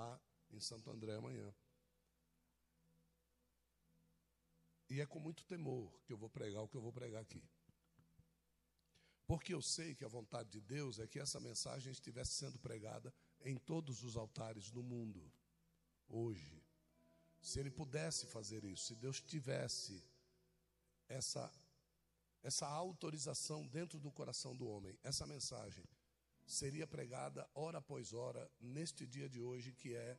lá em Santo André amanhã. E é com muito temor que eu vou pregar o que eu vou pregar aqui. Porque eu sei que a vontade de Deus é que essa mensagem estivesse sendo pregada em todos os altares do mundo, hoje. Se Ele pudesse fazer isso, se Deus tivesse essa, essa autorização dentro do coração do homem, essa mensagem seria pregada hora após hora neste dia de hoje, que é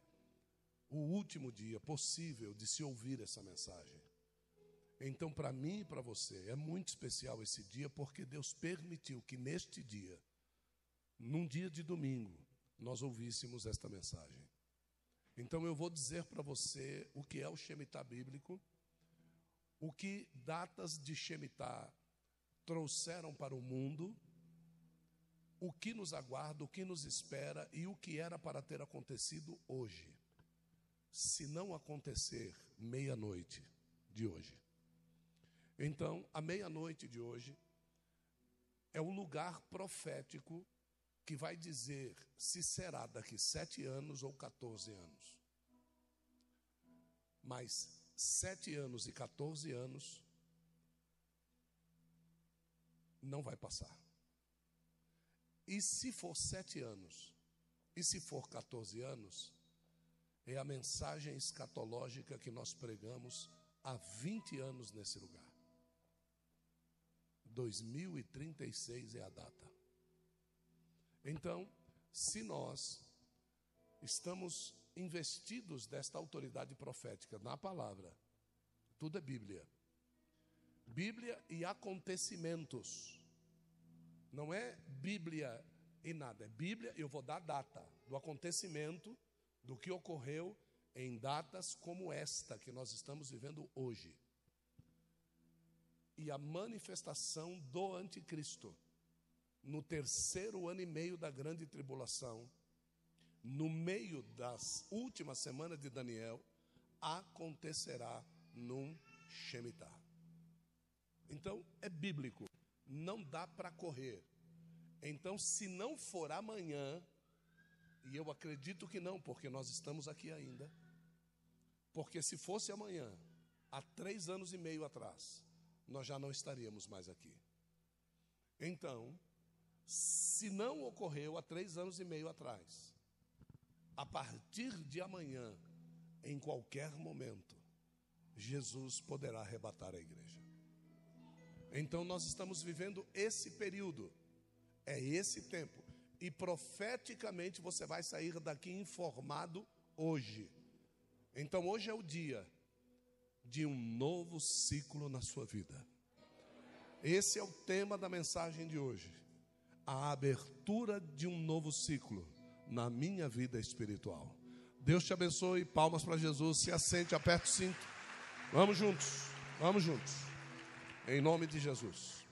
o último dia possível de se ouvir essa mensagem. Então, para mim e para você, é muito especial esse dia, porque Deus permitiu que neste dia, num dia de domingo, nós ouvíssemos esta mensagem. Então, eu vou dizer para você o que é o Shemitah bíblico, o que datas de Shemitah trouxeram para o mundo, o que nos aguarda, o que nos espera e o que era para ter acontecido hoje. Se não acontecer meia-noite de hoje. Então, a meia-noite de hoje é o lugar profético que vai dizer se será daqui sete anos ou 14 anos. Mas sete anos e 14 anos não vai passar. E se for sete anos, e se for 14 anos, é a mensagem escatológica que nós pregamos há 20 anos nesse lugar. 2036 é a data. Então, se nós estamos investidos desta autoridade profética na palavra, tudo é Bíblia. Bíblia e acontecimentos. Não é Bíblia e nada, é Bíblia, eu vou dar data do acontecimento, do que ocorreu em datas como esta que nós estamos vivendo hoje e a manifestação do anticristo no terceiro ano e meio da grande tribulação, no meio das últimas semanas de Daniel, acontecerá num Shemitah. Então, é bíblico, não dá para correr. Então, se não for amanhã, e eu acredito que não, porque nós estamos aqui ainda, porque se fosse amanhã, há três anos e meio atrás, nós já não estaríamos mais aqui. Então, se não ocorreu há três anos e meio atrás, a partir de amanhã, em qualquer momento, Jesus poderá arrebatar a igreja. Então nós estamos vivendo esse período, é esse tempo, e profeticamente você vai sair daqui informado hoje. Então hoje é o dia de um novo ciclo na sua vida. Esse é o tema da mensagem de hoje. A abertura de um novo ciclo na minha vida espiritual. Deus te abençoe. Palmas para Jesus. Se assente, aperte o cinto. Vamos juntos. Vamos juntos. Em nome de Jesus.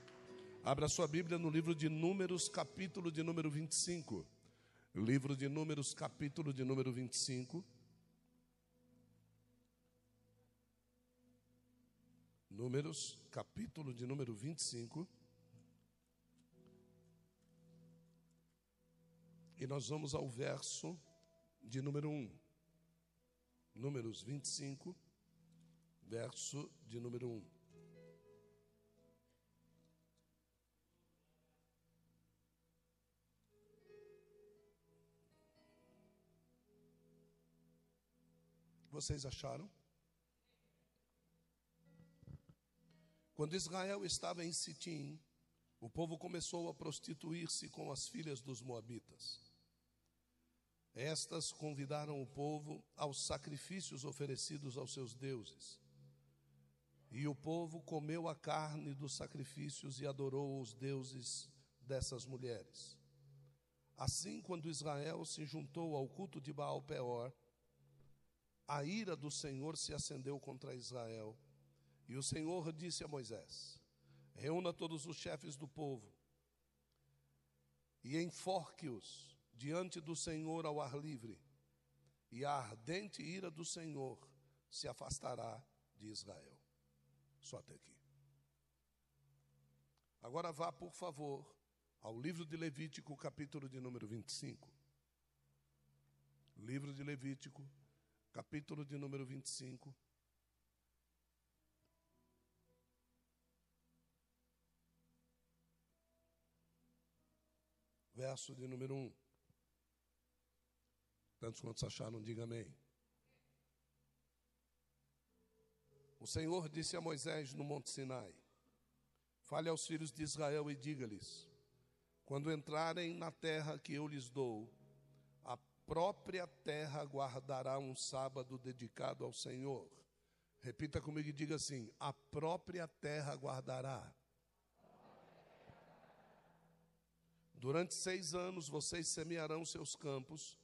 Abra sua Bíblia no livro de Números, capítulo de número 25. Livro de Números, capítulo de número 25. Números, capítulo de número 25. E nós vamos ao verso de número 1. Números 25, verso de número 1. Vocês acharam? Quando Israel estava em Sitim, o povo começou a prostituir-se com as filhas dos moabitas. Estas convidaram o povo aos sacrifícios oferecidos aos seus deuses. E o povo comeu a carne dos sacrifícios e adorou os deuses dessas mulheres. Assim, quando Israel se juntou ao culto de Baal Peor, a ira do Senhor se acendeu contra Israel e o Senhor disse a Moisés: Reúna todos os chefes do povo e enforque-os diante do Senhor ao ar livre, e a ardente ira do Senhor se afastará de Israel. Só até aqui. Agora vá, por favor, ao livro de Levítico, capítulo de número 25. Livro de Levítico, capítulo de número 25. Verso de número 1. Tantos quantos acharam, diga amém. O Senhor disse a Moisés no Monte Sinai: Fale aos filhos de Israel e diga-lhes: Quando entrarem na terra que eu lhes dou, própria terra guardará um sábado dedicado ao Senhor. Repita comigo e diga assim: A própria terra guardará. Durante seis anos vocês semearão seus campos,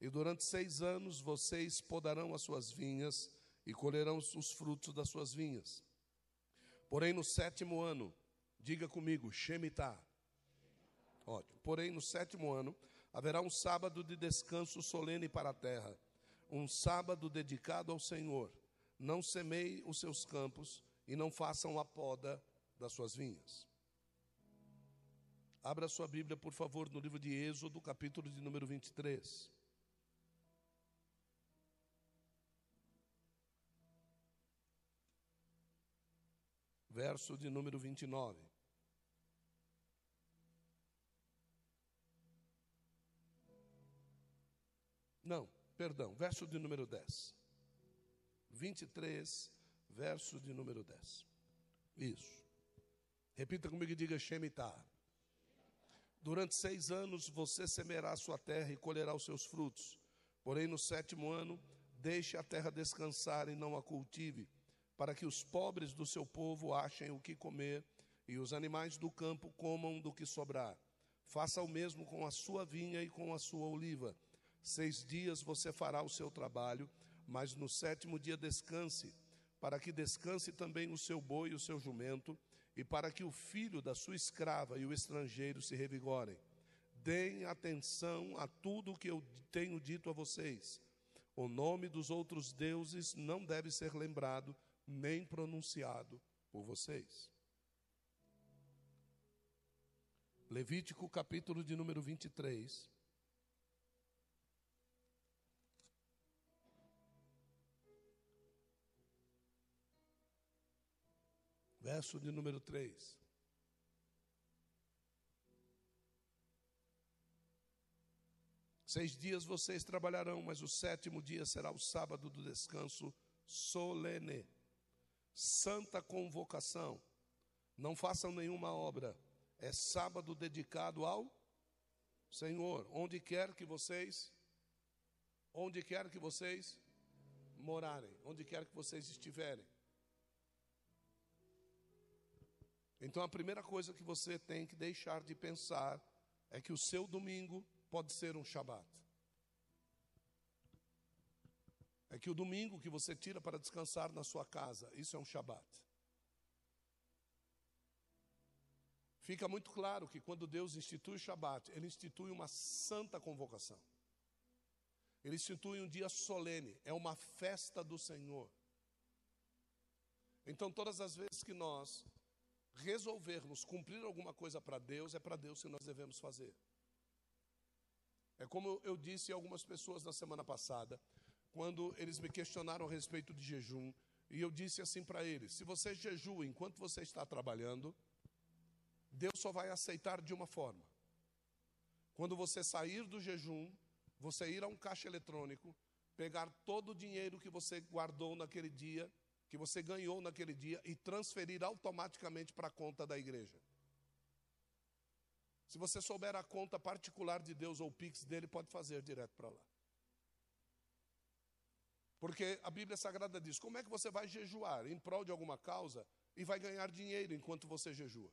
e durante seis anos vocês podarão as suas vinhas e colherão os frutos das suas vinhas. Porém, no sétimo ano, diga comigo, Shemitah. Ótimo. Porém, no sétimo ano, haverá um sábado de descanso solene para a terra, um sábado dedicado ao Senhor. Não semeie os seus campos e não façam a poda das suas vinhas. Abra sua Bíblia, por favor, no livro de Êxodo, capítulo de número 23. verso de número 29. Não, perdão, verso de número 10. 23, verso de número 10. Isso. Repita comigo e diga Shemitah. Durante seis anos você semeará a sua terra e colherá os seus frutos. Porém, no sétimo ano, deixe a terra descansar e não a cultive para que os pobres do seu povo achem o que comer e os animais do campo comam do que sobrar. Faça o mesmo com a sua vinha e com a sua oliva. Seis dias você fará o seu trabalho, mas no sétimo dia descanse, para que descanse também o seu boi e o seu jumento, e para que o filho da sua escrava e o estrangeiro se revigorem. Deem atenção a tudo o que eu tenho dito a vocês. O nome dos outros deuses não deve ser lembrado nem pronunciado por vocês. Levítico capítulo de número 23. Verso de número 3. Seis dias vocês trabalharão, mas o sétimo dia será o sábado do descanso solene santa convocação. Não façam nenhuma obra. É sábado dedicado ao Senhor. Onde quer que vocês, onde quer que vocês morarem, onde quer que vocês estiverem. Então a primeira coisa que você tem que deixar de pensar é que o seu domingo pode ser um Shabat. é que o domingo que você tira para descansar na sua casa, isso é um Shabat. Fica muito claro que quando Deus institui o Shabat, Ele institui uma santa convocação. Ele institui um dia solene, é uma festa do Senhor. Então, todas as vezes que nós resolvermos cumprir alguma coisa para Deus, é para Deus que nós devemos fazer. É como eu disse a algumas pessoas na semana passada: quando eles me questionaram a respeito de jejum, e eu disse assim para eles: se você jejua enquanto você está trabalhando, Deus só vai aceitar de uma forma. Quando você sair do jejum, você ir a um caixa eletrônico, pegar todo o dinheiro que você guardou naquele dia, que você ganhou naquele dia e transferir automaticamente para a conta da igreja. Se você souber a conta particular de Deus ou o Pix dele, pode fazer direto para lá. Porque a Bíblia Sagrada diz: como é que você vai jejuar em prol de alguma causa e vai ganhar dinheiro enquanto você jejua?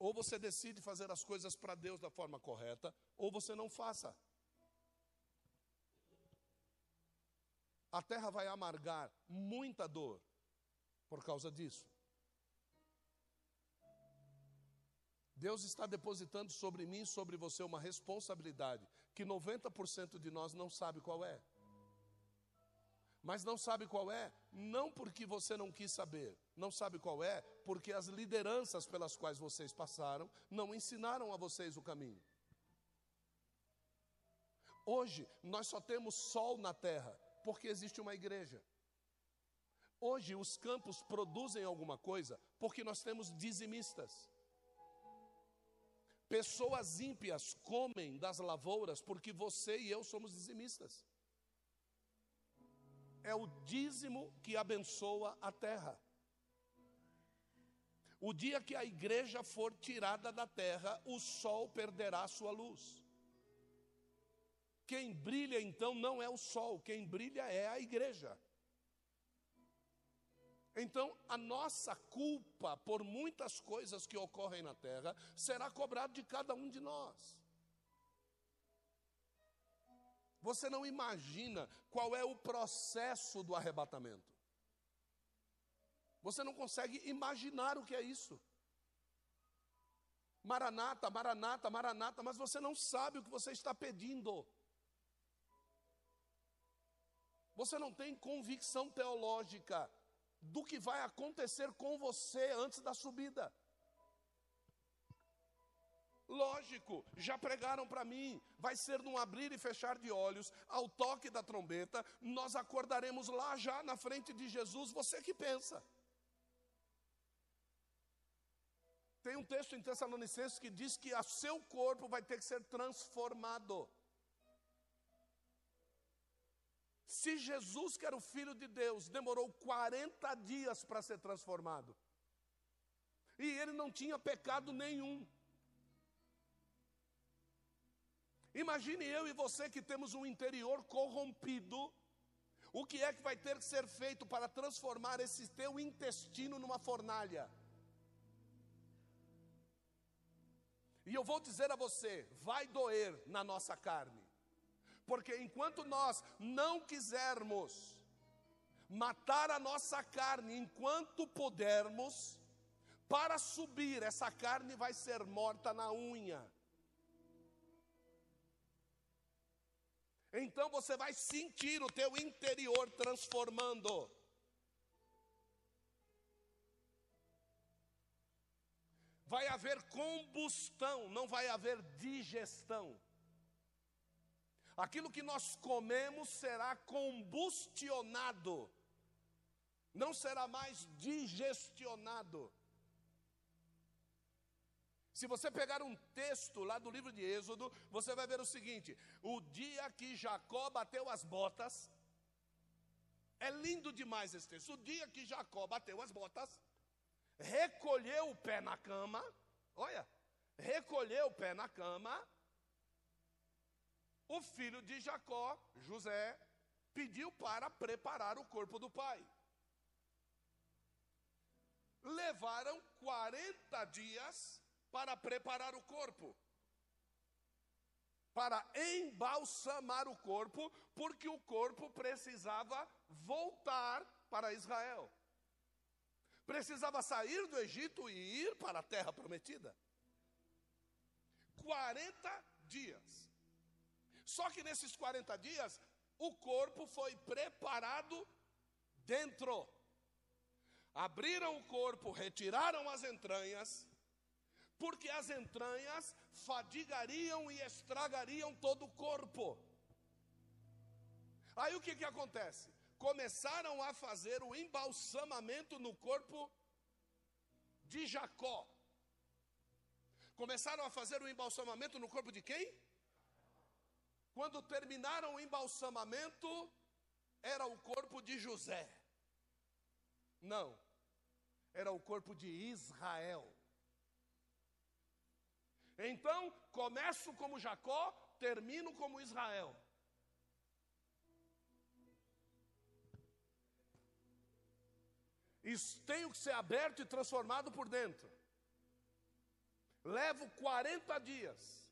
Ou você decide fazer as coisas para Deus da forma correta, ou você não faça. A terra vai amargar muita dor por causa disso. Deus está depositando sobre mim e sobre você uma responsabilidade que 90% de nós não sabe qual é. Mas não sabe qual é, não porque você não quis saber, não sabe qual é, porque as lideranças pelas quais vocês passaram não ensinaram a vocês o caminho. Hoje, nós só temos sol na terra porque existe uma igreja. Hoje, os campos produzem alguma coisa porque nós temos dizimistas. Pessoas ímpias comem das lavouras porque você e eu somos dizimistas. É o dízimo que abençoa a terra. O dia que a igreja for tirada da terra, o sol perderá sua luz. Quem brilha então não é o sol, quem brilha é a igreja. Então, a nossa culpa por muitas coisas que ocorrem na terra será cobrada de cada um de nós. Você não imagina qual é o processo do arrebatamento. Você não consegue imaginar o que é isso. Maranata, maranata, maranata, mas você não sabe o que você está pedindo. Você não tem convicção teológica do que vai acontecer com você antes da subida. Lógico, já pregaram para mim, vai ser num abrir e fechar de olhos, ao toque da trombeta, nós acordaremos lá já na frente de Jesus, você que pensa. Tem um texto em Tessalonicenses que diz que a seu corpo vai ter que ser transformado. Se Jesus, que era o Filho de Deus, demorou 40 dias para ser transformado, e ele não tinha pecado nenhum. Imagine eu e você que temos um interior corrompido, o que é que vai ter que ser feito para transformar esse teu intestino numa fornalha? E eu vou dizer a você: vai doer na nossa carne. Porque enquanto nós não quisermos matar a nossa carne enquanto pudermos, para subir, essa carne vai ser morta na unha. Então você vai sentir o teu interior transformando. Vai haver combustão, não vai haver digestão. Aquilo que nós comemos será combustionado, não será mais digestionado. Se você pegar um texto lá do livro de Êxodo, você vai ver o seguinte: o dia que Jacó bateu as botas, é lindo demais esse texto. O dia que Jacó bateu as botas, recolheu o pé na cama, olha, recolheu o pé na cama, o filho de Jacó, José, pediu para preparar o corpo do pai. Levaram 40 dias para preparar o corpo, para embalsamar o corpo, porque o corpo precisava voltar para Israel. Precisava sair do Egito e ir para a terra prometida. 40 dias. Só que nesses 40 dias, o corpo foi preparado dentro. Abriram o corpo, retiraram as entranhas, porque as entranhas fadigariam e estragariam todo o corpo. Aí o que, que acontece? Começaram a fazer o embalsamamento no corpo de Jacó. Começaram a fazer o embalsamamento no corpo de quem? Quando terminaram o embalsamamento, era o corpo de José. Não, era o corpo de Israel. Então, começo como Jacó, termino como Israel. Tenho que ser aberto e transformado por dentro. Levo 40 dias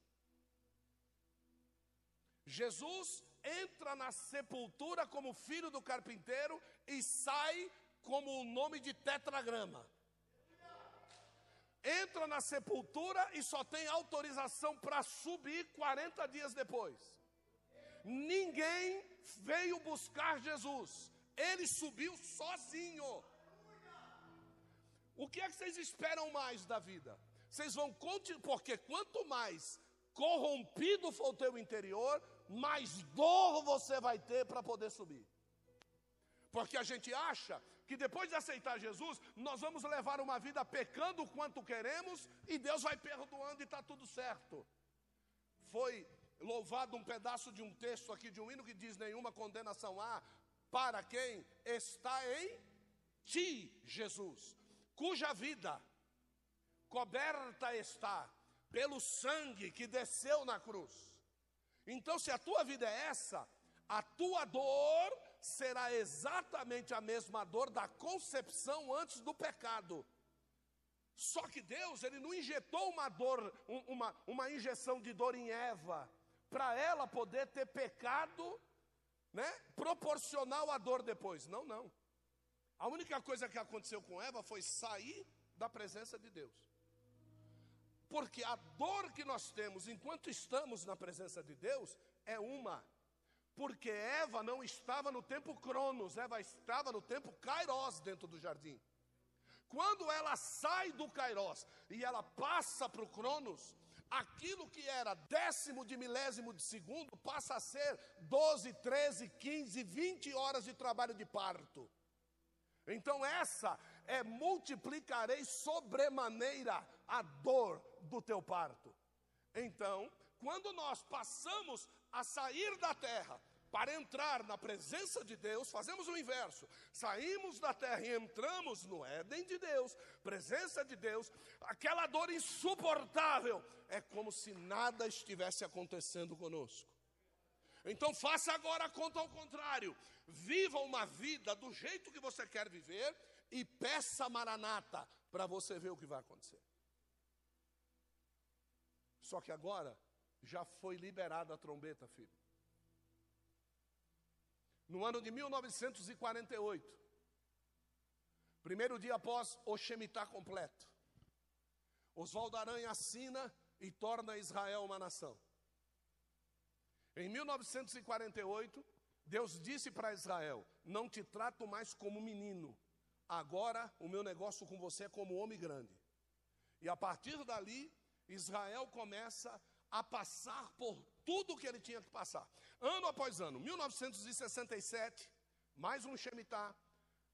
Jesus entra na sepultura como filho do carpinteiro e sai como o nome de tetragrama. Entra na sepultura e só tem autorização para subir 40 dias depois. Ninguém veio buscar Jesus, ele subiu sozinho. O que é que vocês esperam mais da vida? Vocês vão continuar, porque quanto mais corrompido for o teu interior, mais dor você vai ter para poder subir. Porque a gente acha que depois de aceitar Jesus, nós vamos levar uma vida pecando quanto queremos e Deus vai perdoando e está tudo certo. Foi louvado um pedaço de um texto aqui de um hino que diz: Nenhuma condenação há para quem está em ti, Jesus, cuja vida coberta está pelo sangue que desceu na cruz. Então, se a tua vida é essa, a tua dor será exatamente a mesma dor da concepção antes do pecado. Só que Deus, Ele não injetou uma dor, uma, uma injeção de dor em Eva, para ela poder ter pecado, né, proporcional à dor depois. Não, não. A única coisa que aconteceu com Eva foi sair da presença de Deus. Porque a dor que nós temos enquanto estamos na presença de Deus é uma. Porque Eva não estava no tempo Cronos, Eva estava no tempo Kairos dentro do jardim. Quando ela sai do Kairos e ela passa para o Cronos, aquilo que era décimo de milésimo de segundo passa a ser 12, 13, 15, 20 horas de trabalho de parto. Então, essa é multiplicarei sobremaneira a dor do teu parto. Então, quando nós passamos a sair da terra para entrar na presença de Deus, fazemos o inverso. Saímos da terra e entramos no Éden de Deus, presença de Deus, aquela dor insuportável, é como se nada estivesse acontecendo conosco. Então faça agora a conta ao contrário. Viva uma vida do jeito que você quer viver e peça maranata para você ver o que vai acontecer. Só que agora já foi liberada a trombeta, filho. No ano de 1948, primeiro dia após o Shemitah completo, Oswaldo Aranha assina e torna Israel uma nação. Em 1948, Deus disse para Israel: Não te trato mais como menino, agora o meu negócio com você é como homem grande. E a partir dali, Israel começa a passar por tudo que ele tinha que passar. Ano após ano, 1967, mais um Shemitah,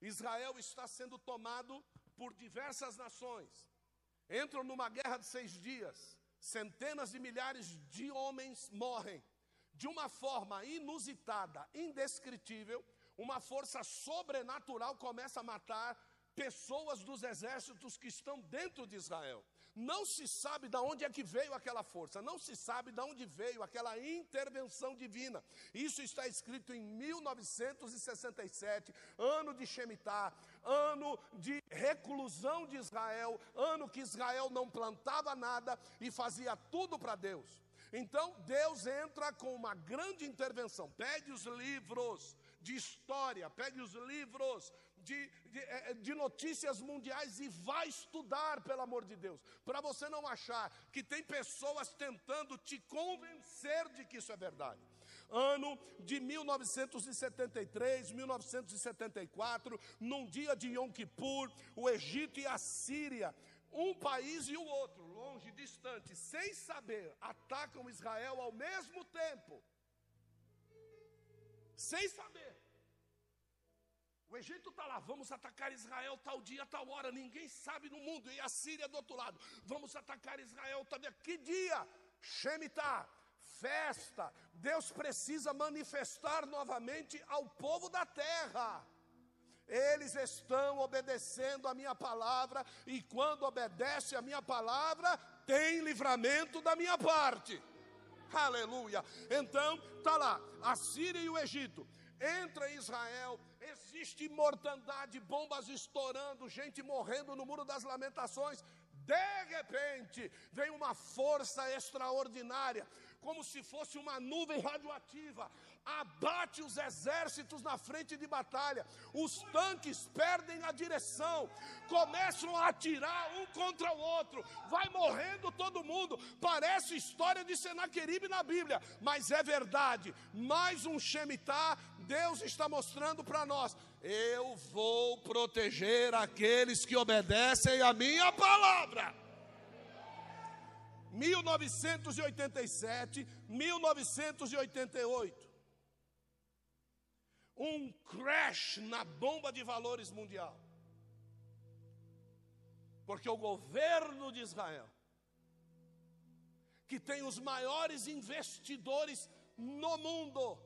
Israel está sendo tomado por diversas nações. Entram numa guerra de seis dias, centenas de milhares de homens morrem. De uma forma inusitada, indescritível, uma força sobrenatural começa a matar pessoas dos exércitos que estão dentro de Israel. Não se sabe de onde é que veio aquela força, não se sabe de onde veio aquela intervenção divina. Isso está escrito em 1967, ano de Shemitah, ano de reclusão de Israel, ano que Israel não plantava nada e fazia tudo para Deus. Então Deus entra com uma grande intervenção. Pegue os livros de história, pegue os livros de, de, é, é, de, notícias mundiais e vá estudar, pelo amor de Deus, para você não achar que tem pessoas tentando te convencer de que isso é verdade. Ano de 1973, 1974, num dia de Yom Kippur, o Egito e a Síria, um país e o outro, longe, distante, sem saber, atacam Israel ao mesmo tempo. Sem saber. O Egito está lá, vamos atacar Israel tal dia, tal hora, ninguém sabe no mundo, e a Síria do outro lado, vamos atacar Israel tal dia, que dia? Shemitah, festa, Deus precisa manifestar novamente ao povo da terra. Eles estão obedecendo a minha palavra, e quando obedece a minha palavra, tem livramento da minha parte. Aleluia. Então, está lá, a Síria e o Egito. Entra Israel, existe mortandade, bombas estourando, gente morrendo no Muro das Lamentações. De repente, vem uma força extraordinária, como se fosse uma nuvem radioativa, abate os exércitos na frente de batalha, os tanques perdem a direção, começam a atirar um contra o outro, vai morrendo todo mundo. Parece história de Senaqueribe na Bíblia, mas é verdade. Mais um Shemitah, Deus está mostrando para nós: eu vou proteger aqueles que obedecem a minha palavra. 1987, 1988. Um crash na bomba de valores mundial. Porque o governo de Israel, que tem os maiores investidores no mundo,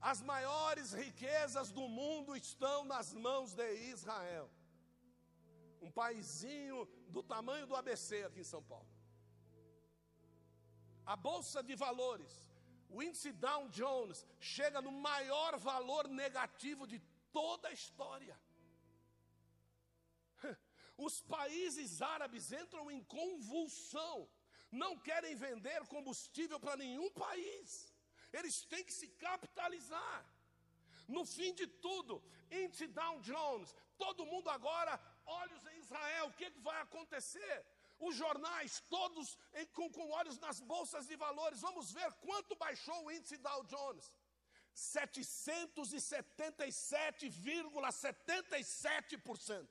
as maiores riquezas do mundo estão nas mãos de Israel. Um paizinho do tamanho do ABC aqui em São Paulo. A bolsa de valores, o índice Dow Jones, chega no maior valor negativo de toda a história. Os países árabes entram em convulsão, não querem vender combustível para nenhum país, eles têm que se capitalizar. No fim de tudo, índice Dow Jones, todo mundo agora, olhos em Israel, o que, que vai acontecer? Os jornais, todos com, com olhos nas bolsas de valores, vamos ver quanto baixou o índice Dow Jones. 777,77%.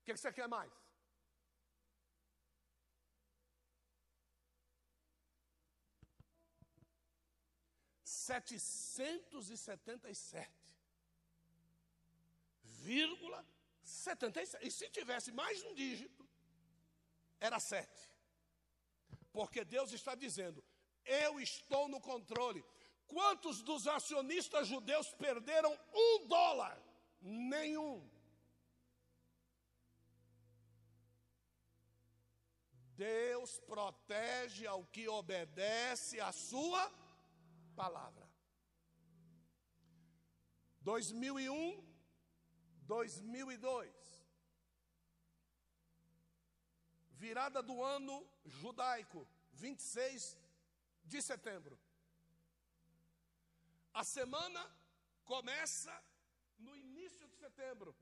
O que você quer mais? Setecentos e setenta e sete vírgula setenta e sete. Se tivesse mais um dígito, era sete. Porque Deus está dizendo: eu estou no controle. Quantos dos acionistas judeus perderam um dólar? Nenhum. Deus protege ao que obedece a sua palavra. 2001, 2002. Virada do ano judaico, 26 de setembro. A semana começa no início de setembro.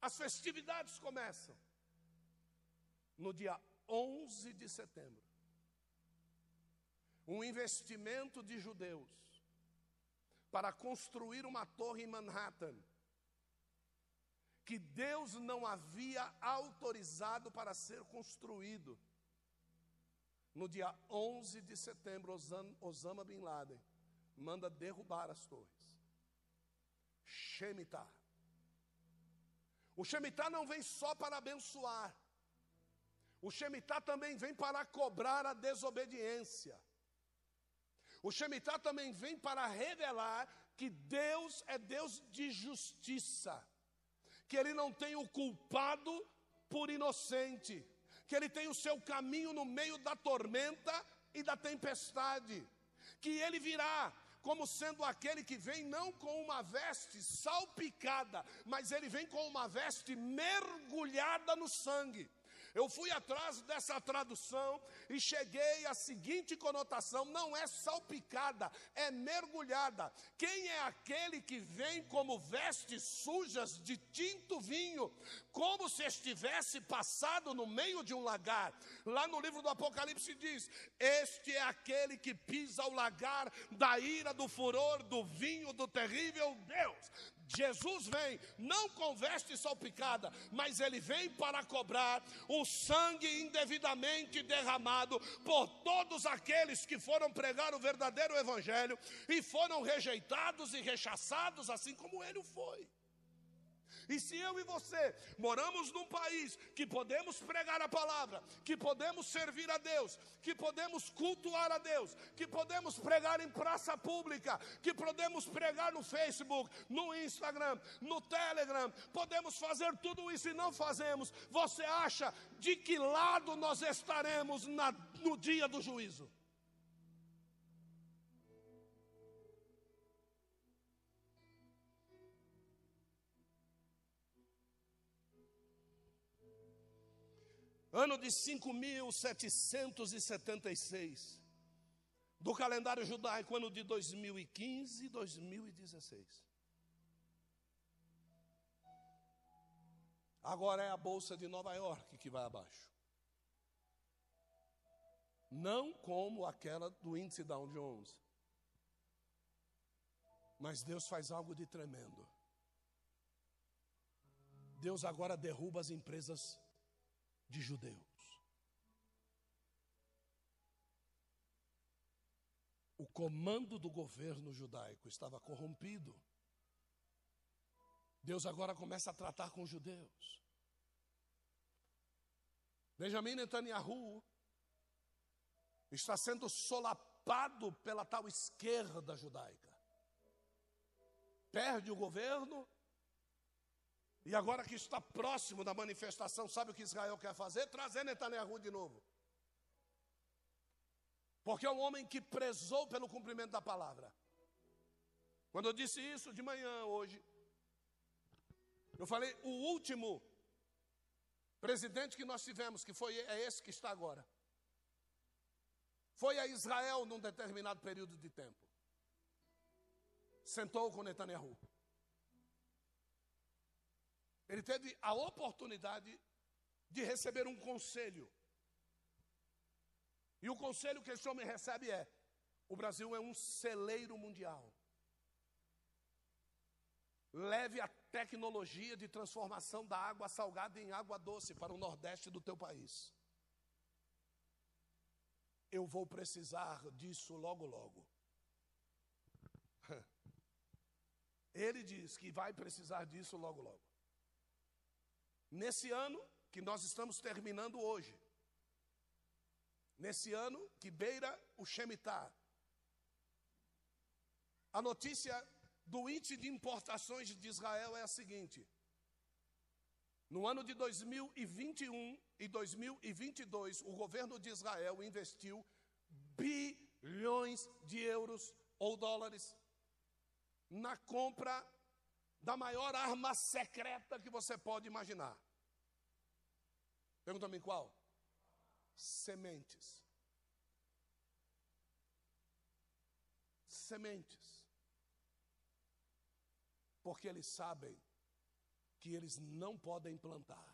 As festividades começam no dia 11 de setembro, um investimento de judeus para construir uma torre em Manhattan, que Deus não havia autorizado para ser construído. No dia 11 de setembro, Osama Bin Laden manda derrubar as torres. Shemitah. O Shemitah não vem só para abençoar, o Shemitah também vem para cobrar a desobediência. O Shemitah também vem para revelar que Deus é Deus de justiça, que Ele não tem o culpado por inocente, que Ele tem o seu caminho no meio da tormenta e da tempestade, que Ele virá como sendo aquele que vem não com uma veste salpicada, mas Ele vem com uma veste mergulhada no sangue. Eu fui atrás dessa tradução e cheguei à seguinte conotação: não é salpicada, é mergulhada. Quem é aquele que vem como vestes sujas de tinto vinho, como se estivesse passado no meio de um lagar? Lá no livro do Apocalipse diz: Este é aquele que pisa o lagar da ira, do furor, do vinho, do terrível Deus. Jesus vem não com veste salpicada, mas ele vem para cobrar o sangue indevidamente derramado por todos aqueles que foram pregar o verdadeiro evangelho e foram rejeitados e rechaçados, assim como ele foi. E se eu e você moramos num país que podemos pregar a palavra, que podemos servir a Deus, que podemos cultuar a Deus, que podemos pregar em praça pública, que podemos pregar no Facebook, no Instagram, no Telegram, podemos fazer tudo isso e não fazemos, você acha de que lado nós estaremos na, no dia do juízo? Ano de 5.776, do calendário judaico, ano de 2015 e 2016. Agora é a bolsa de Nova York que vai abaixo. Não como aquela do índice Dow Jones. Mas Deus faz algo de tremendo. Deus agora derruba as empresas de judeus. O comando do governo judaico estava corrompido. Deus agora começa a tratar com os judeus. Benjamin Netanyahu está sendo solapado pela tal esquerda judaica. Perde o governo, e agora que está próximo da manifestação, sabe o que Israel quer fazer? Trazer Netanyahu de novo. Porque é um homem que prezou pelo cumprimento da palavra. Quando eu disse isso de manhã hoje, eu falei, o último presidente que nós tivemos, que foi é esse que está agora, foi a Israel num determinado período de tempo. Sentou com Netanyahu. Ele teve a oportunidade de receber um conselho. E o conselho que esse homem recebe é: o Brasil é um celeiro mundial. Leve a tecnologia de transformação da água salgada em água doce para o nordeste do teu país. Eu vou precisar disso logo, logo. Ele diz que vai precisar disso logo, logo. Nesse ano que nós estamos terminando hoje, nesse ano que beira o Shemitah, a notícia do índice de importações de Israel é a seguinte: no ano de 2021 e 2022, o governo de Israel investiu bilhões de euros ou dólares na compra da maior arma secreta que você pode imaginar. Pergunta-me qual? Sementes. Sementes. Porque eles sabem que eles não podem plantar.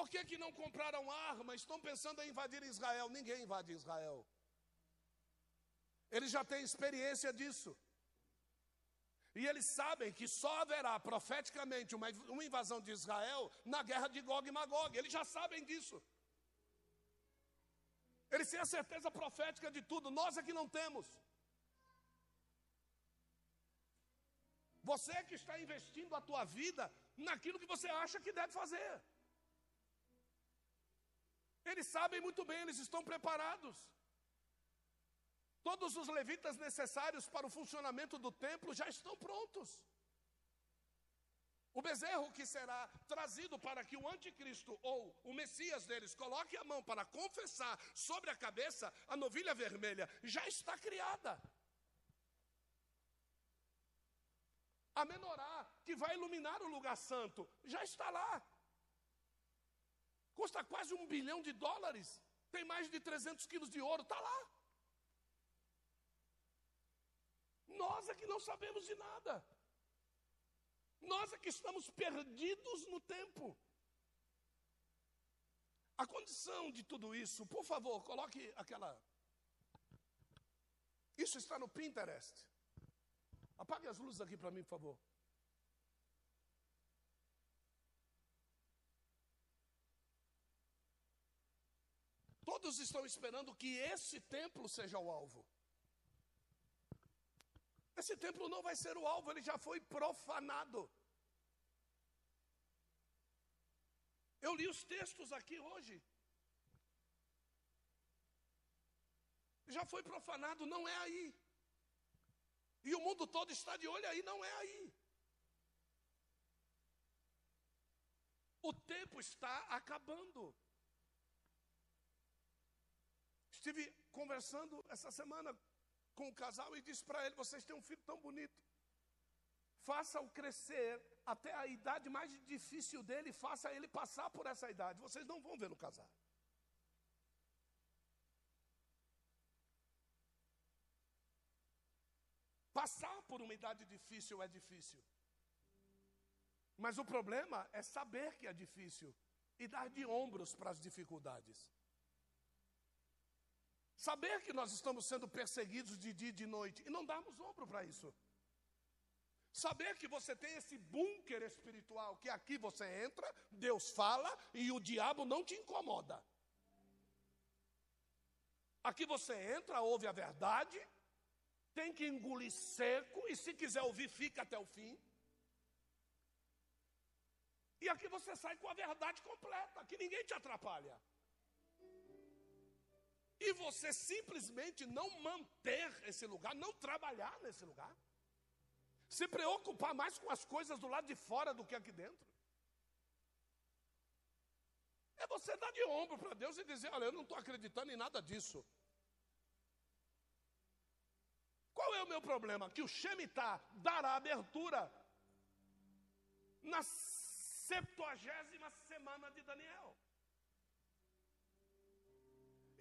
Por que, que não compraram arma? Estão pensando em invadir Israel. Ninguém invade Israel. Eles já têm experiência disso. E eles sabem que só haverá profeticamente uma, uma invasão de Israel na guerra de Gog e Magog. Eles já sabem disso. Eles têm a certeza profética de tudo, nós é que não temos. Você que está investindo a tua vida naquilo que você acha que deve fazer. Eles sabem muito bem, eles estão preparados. Todos os levitas necessários para o funcionamento do templo já estão prontos. O bezerro que será trazido para que o anticristo ou o Messias deles coloque a mão para confessar sobre a cabeça a novilha vermelha já está criada. A menorá que vai iluminar o lugar santo já está lá. Custa quase um bilhão de dólares. Tem mais de 300 quilos de ouro, está lá. Nós é que não sabemos de nada. Nós é que estamos perdidos no tempo. A condição de tudo isso, por favor, coloque aquela. Isso está no Pinterest. Apague as luzes aqui para mim, por favor. Todos estão esperando que esse templo seja o alvo. Esse templo não vai ser o alvo, ele já foi profanado. Eu li os textos aqui hoje. Já foi profanado, não é aí. E o mundo todo está de olho aí, não é aí. O tempo está acabando. Estive conversando essa semana com o casal e disse para ele: Vocês têm um filho tão bonito. Faça-o crescer até a idade mais difícil dele, faça ele passar por essa idade. Vocês não vão no casar. Passar por uma idade difícil é difícil. Mas o problema é saber que é difícil e dar de ombros para as dificuldades. Saber que nós estamos sendo perseguidos de dia e de noite e não darmos ombro para isso. Saber que você tem esse bunker espiritual, que aqui você entra, Deus fala e o diabo não te incomoda. Aqui você entra, ouve a verdade, tem que engolir seco e se quiser ouvir, fica até o fim. E aqui você sai com a verdade completa, que ninguém te atrapalha. E você simplesmente não manter esse lugar, não trabalhar nesse lugar. Se preocupar mais com as coisas do lado de fora do que aqui dentro. É você dar de ombro para Deus e dizer: Olha, eu não estou acreditando em nada disso. Qual é o meu problema? Que o Shemitah dará abertura na septuagésima semana de Daniel.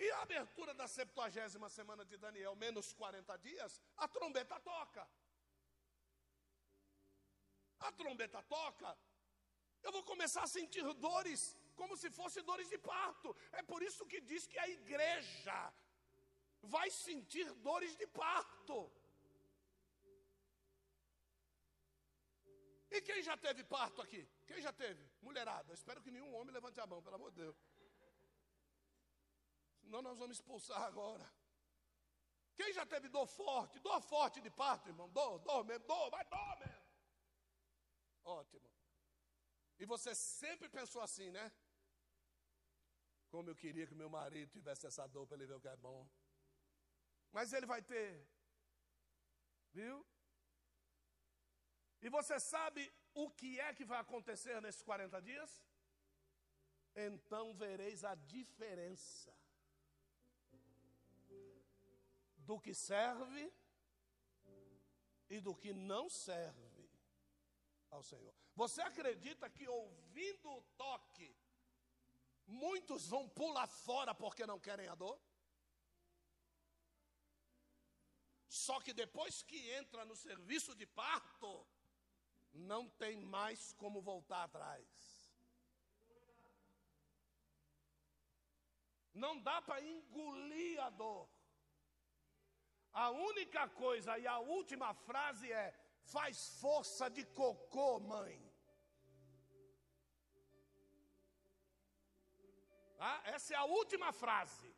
E a abertura da septuagésima semana de Daniel, menos 40 dias, a trombeta toca. A trombeta toca, eu vou começar a sentir dores, como se fossem dores de parto. É por isso que diz que a igreja vai sentir dores de parto. E quem já teve parto aqui? Quem já teve? Mulherada. Espero que nenhum homem levante a mão, pelo amor de Deus. Senão nós vamos expulsar agora. Quem já teve dor forte? Dor forte de parto, irmão? Dor, dor mesmo, dor, vai dor mesmo. Ótimo. E você sempre pensou assim, né? Como eu queria que meu marido tivesse essa dor para ele ver o que é bom. Mas ele vai ter. Viu? E você sabe o que é que vai acontecer nesses 40 dias? Então vereis a diferença do que serve e do que não serve ao Senhor. Você acredita que ouvindo o toque, muitos vão pular fora porque não querem a dor? Só que depois que entra no serviço de parto, não tem mais como voltar atrás. Não dá para engolir a dor. A única coisa e a última frase é: faz força de cocô, mãe. Ah, essa é a última frase.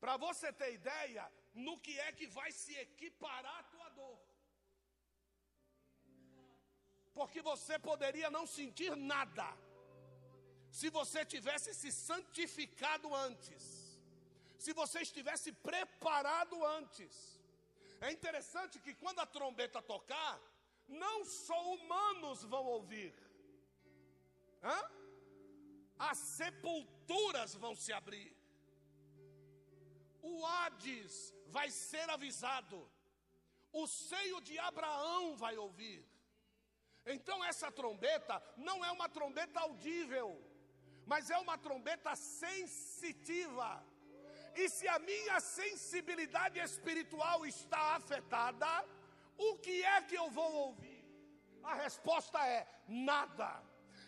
Para você ter ideia, no que é que vai se equiparar a tua dor. Porque você poderia não sentir nada, se você tivesse se santificado antes, se você estivesse preparado antes. É interessante que quando a trombeta tocar, não só humanos vão ouvir, Hã? as sepulturas vão se abrir o Hades vai ser avisado, o seio de Abraão vai ouvir. Então, essa trombeta não é uma trombeta audível, mas é uma trombeta sensitiva. E se a minha sensibilidade espiritual está afetada, o que é que eu vou ouvir? A resposta é nada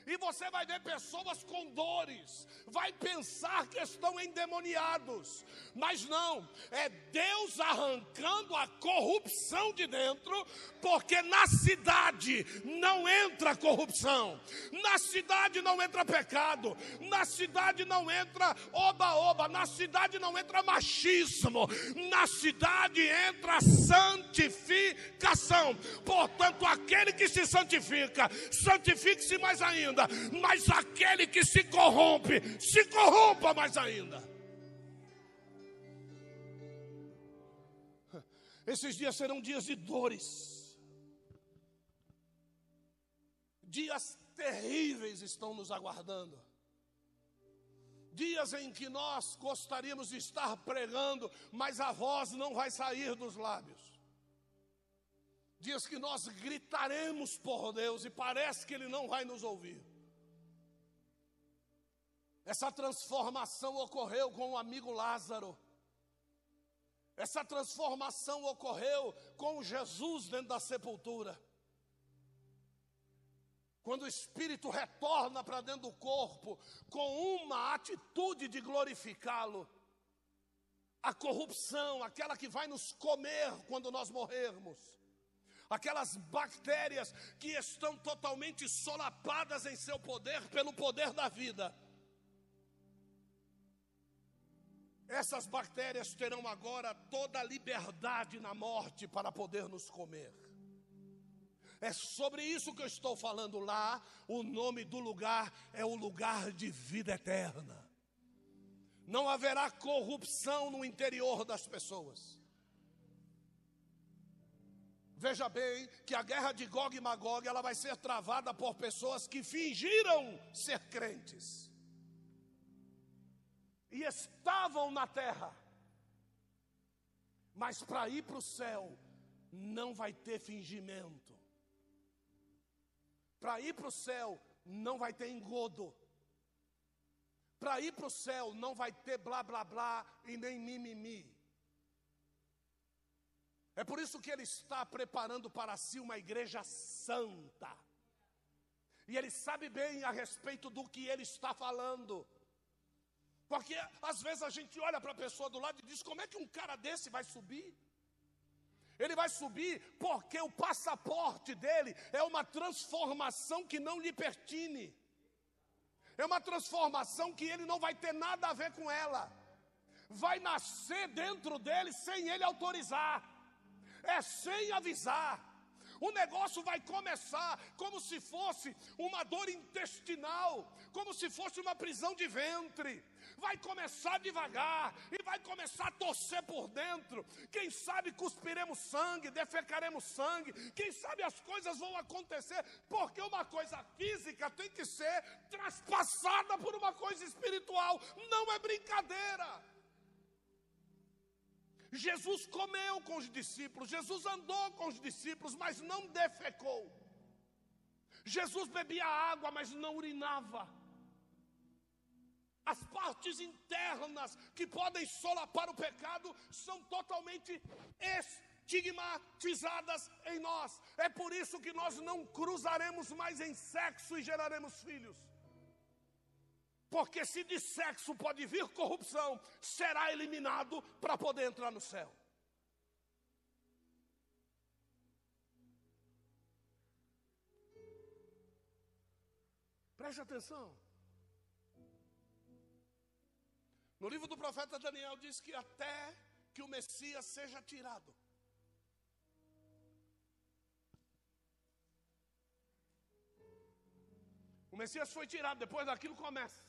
e você vai ver pessoas com dores, vai pensar que estão endemoniados, mas não, é Deus arrancando a corrupção de dentro, porque na cidade não entra corrupção, na cidade não entra pecado, na cidade não entra oba-oba, na cidade não entra machismo, na cidade entra santificação. Portanto, aquele que se santifica, santifique-se mais ainda ainda, mas aquele que se corrompe, se corrompa mais ainda. Esses dias serão dias de dores, dias terríveis estão nos aguardando. Dias em que nós gostaríamos de estar pregando, mas a voz não vai sair dos lábios dias que nós gritaremos por Deus e parece que Ele não vai nos ouvir. Essa transformação ocorreu com o amigo Lázaro. Essa transformação ocorreu com Jesus dentro da sepultura. Quando o espírito retorna para dentro do corpo com uma atitude de glorificá-lo, a corrupção, aquela que vai nos comer quando nós morrermos, aquelas bactérias que estão totalmente solapadas em seu poder pelo poder da vida. Essas bactérias terão agora toda a liberdade na morte para poder nos comer. É sobre isso que eu estou falando lá. O nome do lugar é o lugar de vida eterna. Não haverá corrupção no interior das pessoas. Veja bem que a guerra de Gog e Magog ela vai ser travada por pessoas que fingiram ser crentes. E estavam na terra, mas para ir para o céu não vai ter fingimento, para ir para o céu não vai ter engodo, para ir para o céu não vai ter blá blá blá e nem mimimi. É por isso que ele está preparando para si uma igreja santa. E ele sabe bem a respeito do que ele está falando. Porque às vezes a gente olha para a pessoa do lado e diz: como é que um cara desse vai subir? Ele vai subir porque o passaporte dele é uma transformação que não lhe pertine. É uma transformação que ele não vai ter nada a ver com ela. Vai nascer dentro dele sem ele autorizar é sem avisar. O negócio vai começar como se fosse uma dor intestinal, como se fosse uma prisão de ventre. Vai começar devagar e vai começar a torcer por dentro. Quem sabe cuspiremos sangue, defecaremos sangue. Quem sabe as coisas vão acontecer, porque uma coisa física tem que ser traspassada por uma coisa espiritual. Não é brincadeira. Jesus comeu com os discípulos, Jesus andou com os discípulos, mas não defecou. Jesus bebia água, mas não urinava. As partes internas que podem solapar o pecado são totalmente estigmatizadas em nós. É por isso que nós não cruzaremos mais em sexo e geraremos filhos. Porque se de sexo pode vir corrupção, será eliminado para poder entrar no céu. Preste atenção. No livro do profeta Daniel diz que até que o Messias seja tirado. O Messias foi tirado, depois daquilo começa.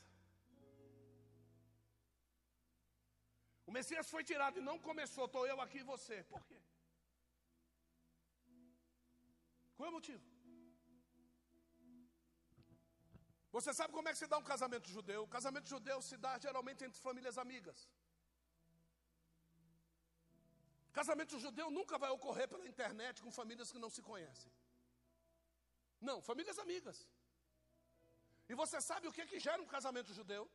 O Messias foi tirado e não começou, estou eu aqui e você. Por quê? Qual é o motivo? Você sabe como é que se dá um casamento judeu? O casamento judeu se dá geralmente entre famílias amigas. Casamento judeu nunca vai ocorrer pela internet com famílias que não se conhecem. Não, famílias amigas. E você sabe o que, que gera um casamento judeu?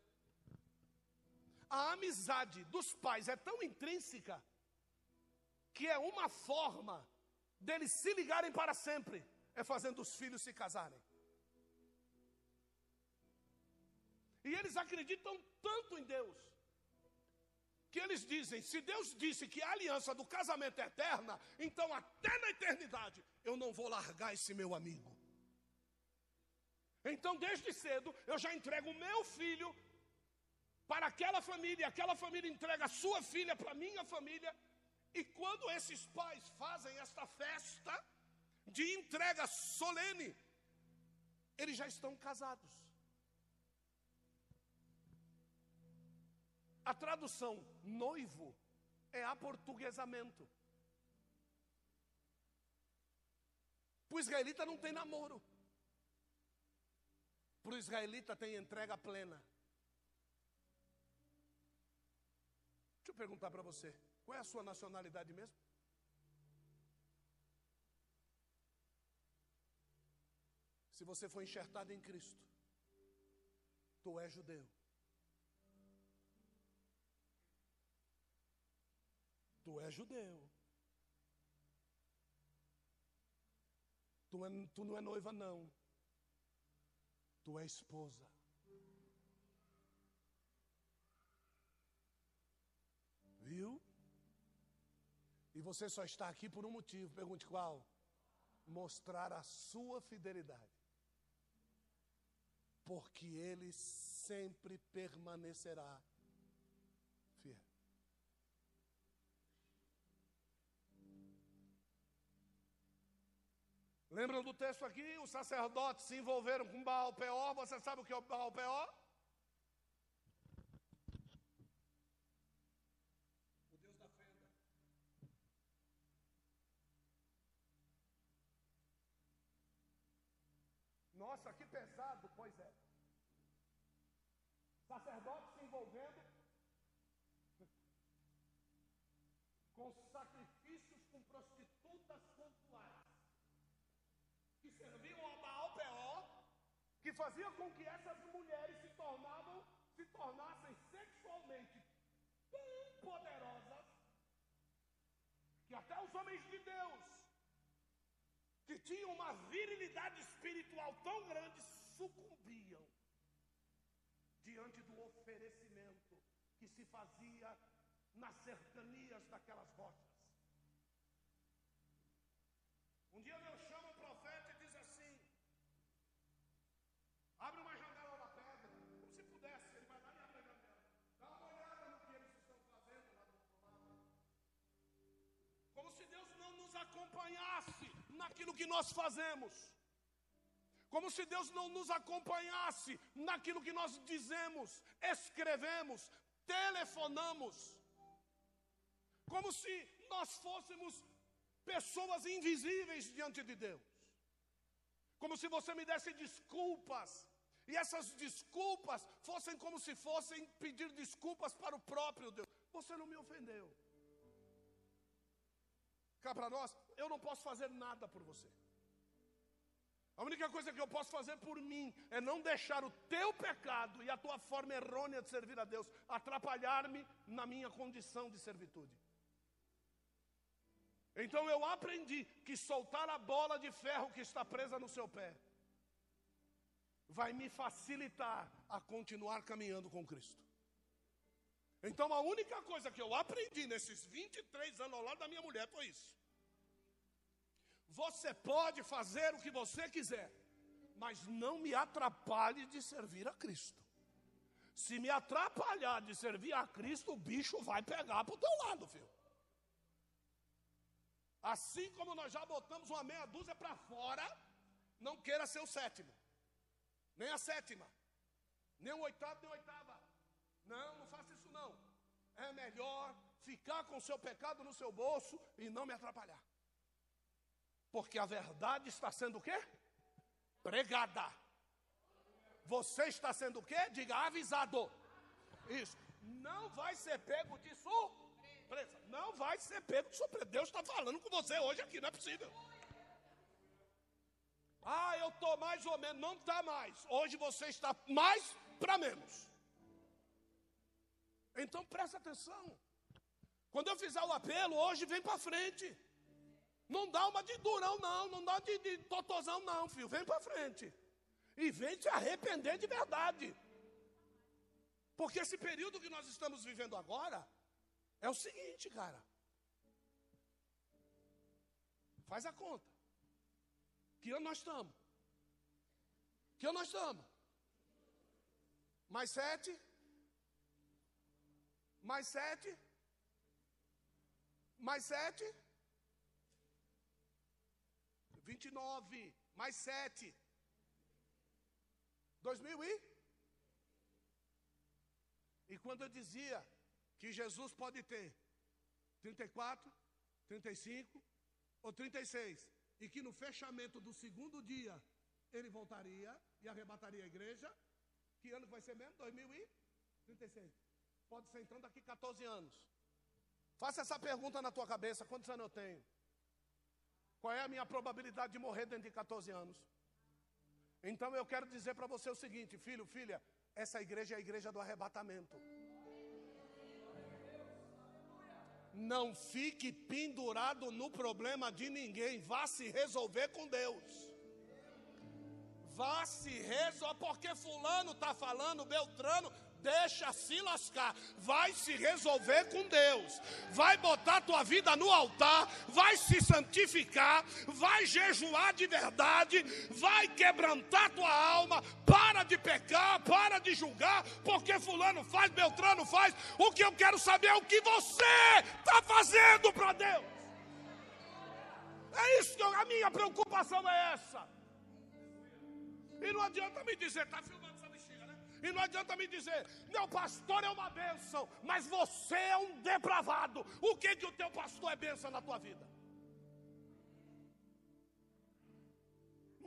A amizade dos pais é tão intrínseca que é uma forma deles se ligarem para sempre, é fazendo os filhos se casarem. E eles acreditam tanto em Deus, que eles dizem: se Deus disse que a aliança do casamento é eterna, então até na eternidade eu não vou largar esse meu amigo. Então, desde cedo, eu já entrego o meu filho para aquela família, aquela família entrega a sua filha para a minha família, e quando esses pais fazem esta festa de entrega solene, eles já estão casados. A tradução noivo é aportuguesamento. Para o israelita não tem namoro. Para o israelita tem entrega plena. Deixa eu perguntar para você: qual é a sua nacionalidade mesmo? Se você foi enxertado em Cristo, tu és judeu. Tu és judeu. Tu, é, tu não é noiva, não. Tu é esposa. Viu? E você só está aqui por um motivo. Pergunte qual? mostrar a sua fidelidade. Porque ele sempre permanecerá fiel. Lembram do texto aqui? Os sacerdotes se envolveram com Baal Peor. Você sabe o que é o Baal Peor? O Deus da fenda. Nossa, que pesado, pois é. Sacerdotes se envolvendo com sacrifícios com prostitutas pontuais que serviam a Baal Peor, fazia com que essas mulheres se tornavam, se tornassem sexualmente tão poderosas que até os homens de Deus, que tinham uma virilidade espiritual tão grande, sucumbiam diante do oferecimento que se fazia nas cercanias daquelas rochas. Um dia Deus naquilo que nós fazemos. Como se Deus não nos acompanhasse naquilo que nós dizemos, escrevemos, telefonamos. Como se nós fôssemos pessoas invisíveis diante de Deus. Como se você me desse desculpas. E essas desculpas fossem como se fossem pedir desculpas para o próprio Deus. Você não me ofendeu. Cá para nós, eu não posso fazer nada por você. A única coisa que eu posso fazer por mim é não deixar o teu pecado e a tua forma errônea de servir a Deus atrapalhar-me na minha condição de servitude. Então eu aprendi que soltar a bola de ferro que está presa no seu pé vai me facilitar a continuar caminhando com Cristo. Então a única coisa que eu aprendi nesses 23 anos ao lado da minha mulher foi isso. Você pode fazer o que você quiser, mas não me atrapalhe de servir a Cristo. Se me atrapalhar de servir a Cristo, o bicho vai pegar para o teu lado, filho. Assim como nós já botamos uma meia dúzia para fora, não queira ser o sétimo, nem a sétima, nem o oitavo, nem a oitava. Não, não faça isso não. É melhor ficar com o seu pecado no seu bolso e não me atrapalhar. Porque a verdade está sendo o quê? Pregada. Você está sendo o quê? Diga avisado. Isso. Não vai ser pego de surpresa. Não vai ser pego de surpresa. Deus está falando com você hoje aqui, não é possível. Ah, eu estou mais ou menos. Não está mais. Hoje você está mais para menos. Então presta atenção. Quando eu fizer o apelo, hoje vem para frente. Não dá uma de durão, não. Não dá de, de totozão, não, filho. Vem para frente. E vem te arrepender de verdade. Porque esse período que nós estamos vivendo agora é o seguinte, cara. Faz a conta. Que ano nós estamos? Que ano nós estamos? Mais sete? Mais sete? Mais sete? Vinte e nove. Mais sete. Dois mil e? E quando eu dizia que Jesus pode ter 34, 35 ou 36, e que no fechamento do segundo dia ele voltaria e arrebataria a igreja. Que ano vai ser mesmo? 2036. Pode ser então daqui 14 anos. Faça essa pergunta na tua cabeça: quantos anos eu tenho? Qual é a minha probabilidade de morrer dentro de 14 anos? Então eu quero dizer para você o seguinte, filho, filha, essa igreja é a igreja do arrebatamento. Não fique pendurado no problema de ninguém. Vá se resolver com Deus. Vá se resolver, porque fulano está falando, Beltrano, deixa se lascar. Vai se resolver com Deus. Vai botar tua vida no altar, vai se santificar, vai jejuar de verdade, vai quebrantar tua alma. Para de pecar, para de julgar, porque fulano faz, Beltrano faz. O que eu quero saber é o que você está fazendo para Deus. É isso que eu, a minha preocupação é essa. E não adianta me dizer, está né? E não adianta me dizer, meu pastor é uma bênção, mas você é um depravado. O que que o teu pastor é bênção na tua vida?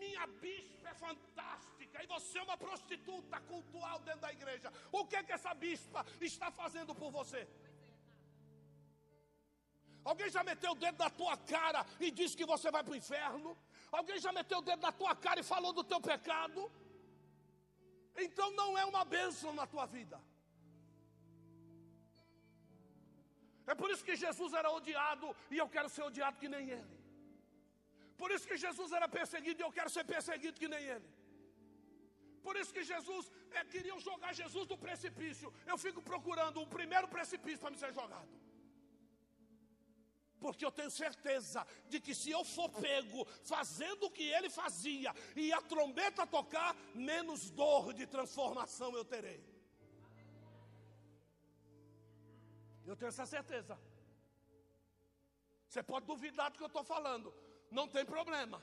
Minha bispa é fantástica e você é uma prostituta cultural dentro da igreja. O que que essa bispa está fazendo por você? Alguém já meteu o dedo na tua cara e disse que você vai para o inferno? Alguém já meteu o dedo na tua cara e falou do teu pecado? Então não é uma bênção na tua vida. É por isso que Jesus era odiado e eu quero ser odiado que nem ele. Por isso que Jesus era perseguido e eu quero ser perseguido que nem ele. Por isso que Jesus é, queriam jogar Jesus do precipício. Eu fico procurando o primeiro precipício para me ser jogado. Porque eu tenho certeza de que se eu for pego fazendo o que ele fazia e a trombeta tocar, menos dor de transformação eu terei. Eu tenho essa certeza. Você pode duvidar do que eu estou falando, não tem problema.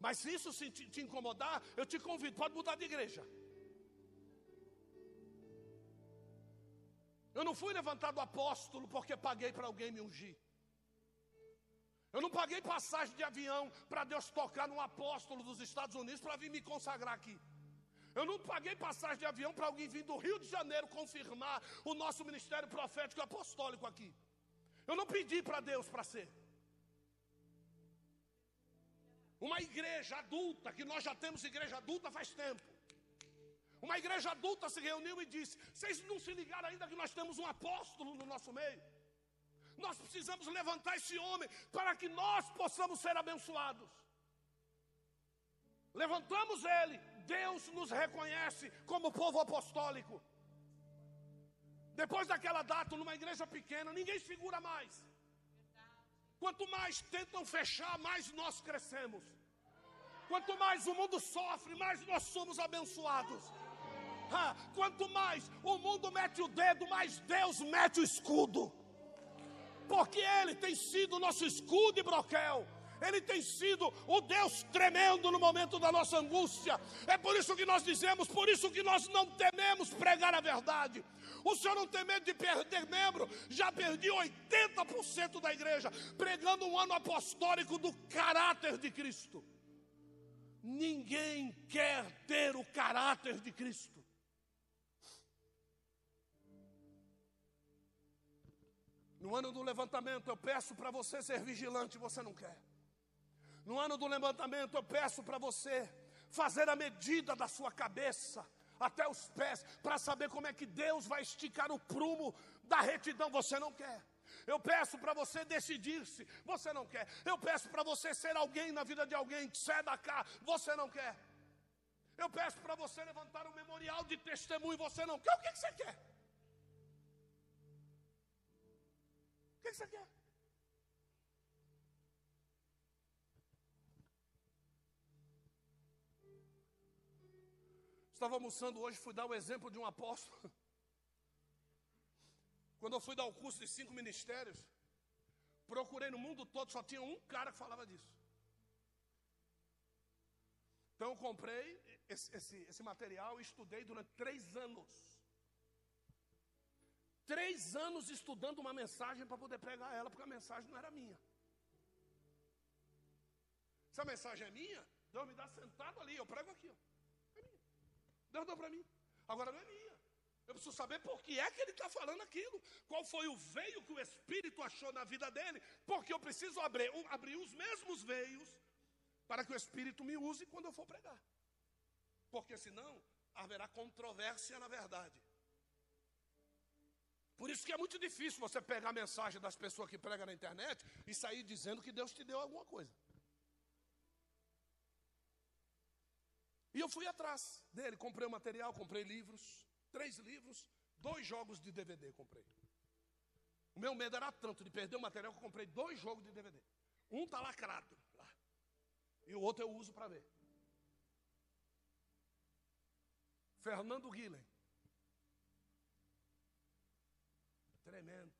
Mas se isso te incomodar, eu te convido, pode mudar de igreja. Eu não fui levantado apóstolo porque paguei para alguém me ungir. Eu não paguei passagem de avião para Deus tocar num apóstolo dos Estados Unidos para vir me consagrar aqui. Eu não paguei passagem de avião para alguém vir do Rio de Janeiro confirmar o nosso ministério profético e apostólico aqui. Eu não pedi para Deus para ser. Uma igreja adulta, que nós já temos igreja adulta faz tempo. Uma igreja adulta se reuniu e disse: Vocês não se ligaram ainda que nós temos um apóstolo no nosso meio? Nós precisamos levantar esse homem para que nós possamos ser abençoados. Levantamos ele, Deus nos reconhece como povo apostólico. Depois daquela data, numa igreja pequena, ninguém segura mais. Quanto mais tentam fechar, mais nós crescemos. Quanto mais o mundo sofre, mais nós somos abençoados. Ah, quanto mais o mundo mete o dedo, mais Deus mete o escudo. Porque Ele tem sido o nosso escudo e broquel. Ele tem sido o Deus tremendo no momento da nossa angústia. É por isso que nós dizemos, por isso que nós não tememos pregar a verdade. O Senhor não tem medo de perder membro. Já perdi 80% da igreja pregando um ano apostólico do caráter de Cristo. Ninguém quer ter o caráter de Cristo. No ano do levantamento, eu peço para você ser vigilante, você não quer. No ano do levantamento, eu peço para você fazer a medida da sua cabeça até os pés, para saber como é que Deus vai esticar o prumo da retidão, você não quer. Eu peço para você decidir-se, você não quer. Eu peço para você ser alguém na vida de alguém, que sai da cá, você não quer. Eu peço para você levantar um memorial de testemunho, você não quer. O que, que você quer? O que você quer? Estava almoçando hoje, fui dar o exemplo de um apóstolo. Quando eu fui dar o curso de cinco ministérios, procurei no mundo todo, só tinha um cara que falava disso. Então eu comprei esse, esse, esse material e estudei durante três anos. Três anos estudando uma mensagem para poder pregar ela, porque a mensagem não era minha. Se a mensagem é minha, Deus me dá sentado ali, eu prego aqui. Ó. É minha. Deus deu para mim. Agora não é minha. Eu preciso saber por que é que ele está falando aquilo. Qual foi o veio que o Espírito achou na vida dele. Porque eu preciso abrir, abrir os mesmos veios para que o Espírito me use quando eu for pregar. Porque senão haverá controvérsia na verdade. Por isso que é muito difícil você pegar a mensagem das pessoas que pregam na internet e sair dizendo que Deus te deu alguma coisa. E eu fui atrás dele, comprei o material, comprei livros, três livros, dois jogos de DVD comprei. O meu medo era tanto de perder o material que eu comprei dois jogos de DVD. Um está lacrado lá. E o outro eu uso para ver. Fernando Guilhem. Tremendo.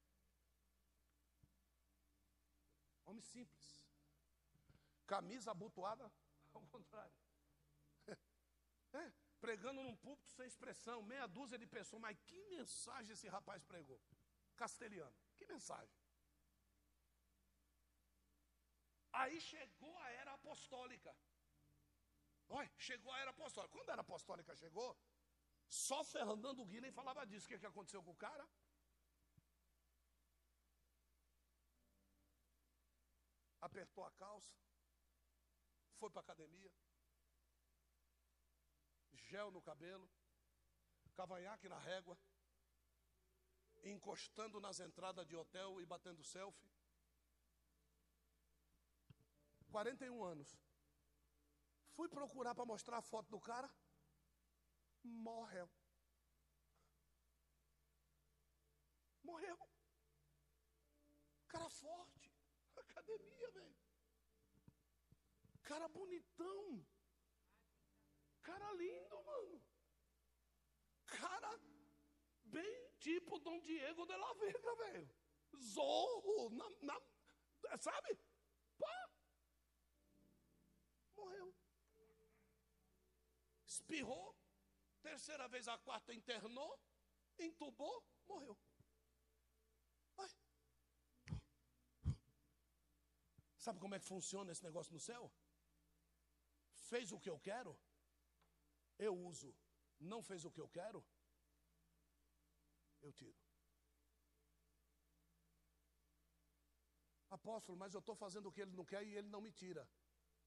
Homem simples. Camisa abotoada, ao contrário. É, pregando num púlpito sem expressão, meia dúzia de pessoas. Mas que mensagem esse rapaz pregou? Castelhano. Que mensagem? Aí chegou a era apostólica. Olha, chegou a era apostólica. Quando a era apostólica chegou, só Fernando Guilherme falava disso. O que, que aconteceu com o cara? Apertou a calça, foi para a academia, gel no cabelo, cavanhaque na régua, encostando nas entradas de hotel e batendo selfie. 41 anos. Fui procurar para mostrar a foto do cara. Morreu. Morreu. Cara forte. Academia, velho. Cara bonitão. Cara lindo, mano. Cara bem tipo Dom Diego de la Vega, velho. Zorro, na, na, sabe? Pá. Morreu. Espirrou. Terceira vez, a quarta internou. Entubou, morreu. Sabe como é que funciona esse negócio no céu? Fez o que eu quero? eu uso, não fez o que eu quero, eu tiro. Apóstolo, mas eu estou fazendo o que ele não quer e ele não me tira.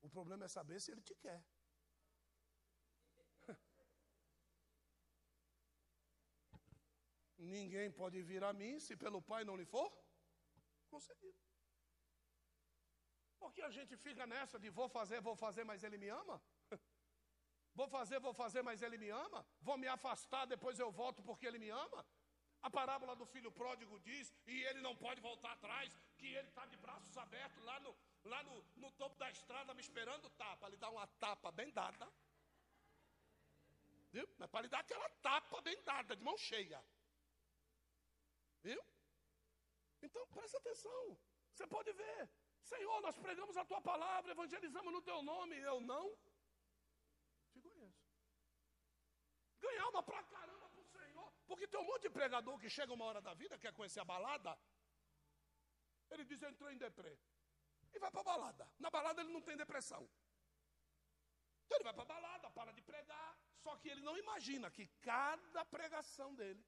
O problema é saber se ele te quer. Ninguém pode vir a mim se pelo Pai não lhe for concedido. Porque a gente fica nessa de vou fazer, vou fazer, mas ele me ama? Vou fazer, vou fazer, mas ele me ama. Vou me afastar, depois eu volto porque ele me ama. A parábola do filho pródigo diz, e ele não pode voltar atrás, que ele está de braços abertos lá, no, lá no, no topo da estrada me esperando tapa. Ele dá uma tapa bem dada. Viu? Mas para lhe dar aquela tapa bem dada, de mão cheia. Viu? Então presta atenção. Você pode ver. Senhor, nós pregamos a tua palavra, evangelizamos no teu nome. Eu não Ganhar alma pra caramba pro Senhor. Porque tem um monte de pregador que chega uma hora da vida, quer conhecer a balada. Ele diz, eu entrei em deprê. E vai para a balada. Na balada ele não tem depressão. Então ele vai para a balada, para de pregar. Só que ele não imagina que cada pregação dele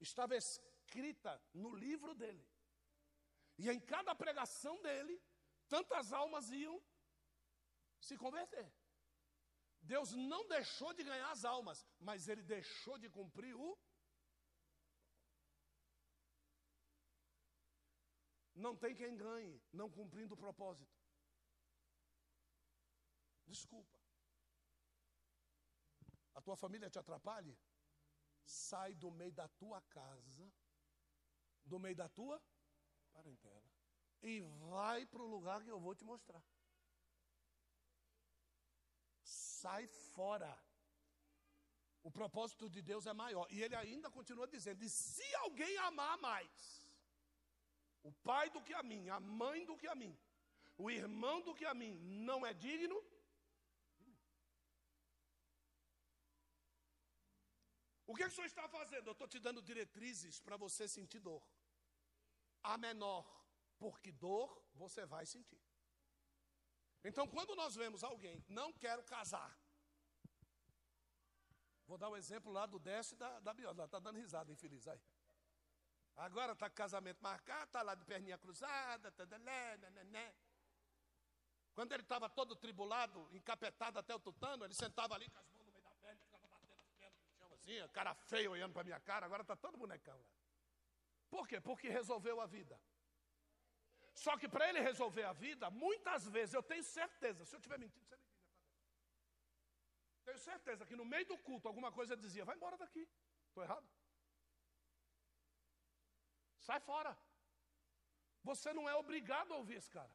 estava escrita no livro dele. E em cada pregação dele, tantas almas iam se converter. Deus não deixou de ganhar as almas, mas ele deixou de cumprir o. Não tem quem ganhe, não cumprindo o propósito. Desculpa. A tua família te atrapalhe? Sai do meio da tua casa, do meio da tua parentela, e vai para o lugar que eu vou te mostrar sai fora. O propósito de Deus é maior. E ele ainda continua dizendo: e se alguém amar mais, o pai do que a mim, a mãe do que a mim, o irmão do que a mim, não é digno. O que, é que o senhor está fazendo? Eu estou te dando diretrizes para você sentir dor. A menor, porque dor você vai sentir. Então, quando nós vemos alguém, não quero casar. Vou dar um exemplo lá do Décio da, da Biola. Está dando risada, infeliz. Aí. Agora está casamento marcado, está lá de perninha cruzada. Tadalé, nané. Quando ele estava todo tribulado, encapetado até o tutano, ele sentava ali com as mãos no meio da perna, ficava batendo as pernas no chão assim, cara feio olhando para minha cara, agora está todo bonecão lá. Por quê? Porque resolveu a vida. Só que para ele resolver a vida, muitas vezes, eu tenho certeza, se eu tiver mentindo, você é mentira. Tenho certeza que no meio do culto alguma coisa dizia: vai embora daqui. Estou errado? Sai fora. Você não é obrigado a ouvir esse cara.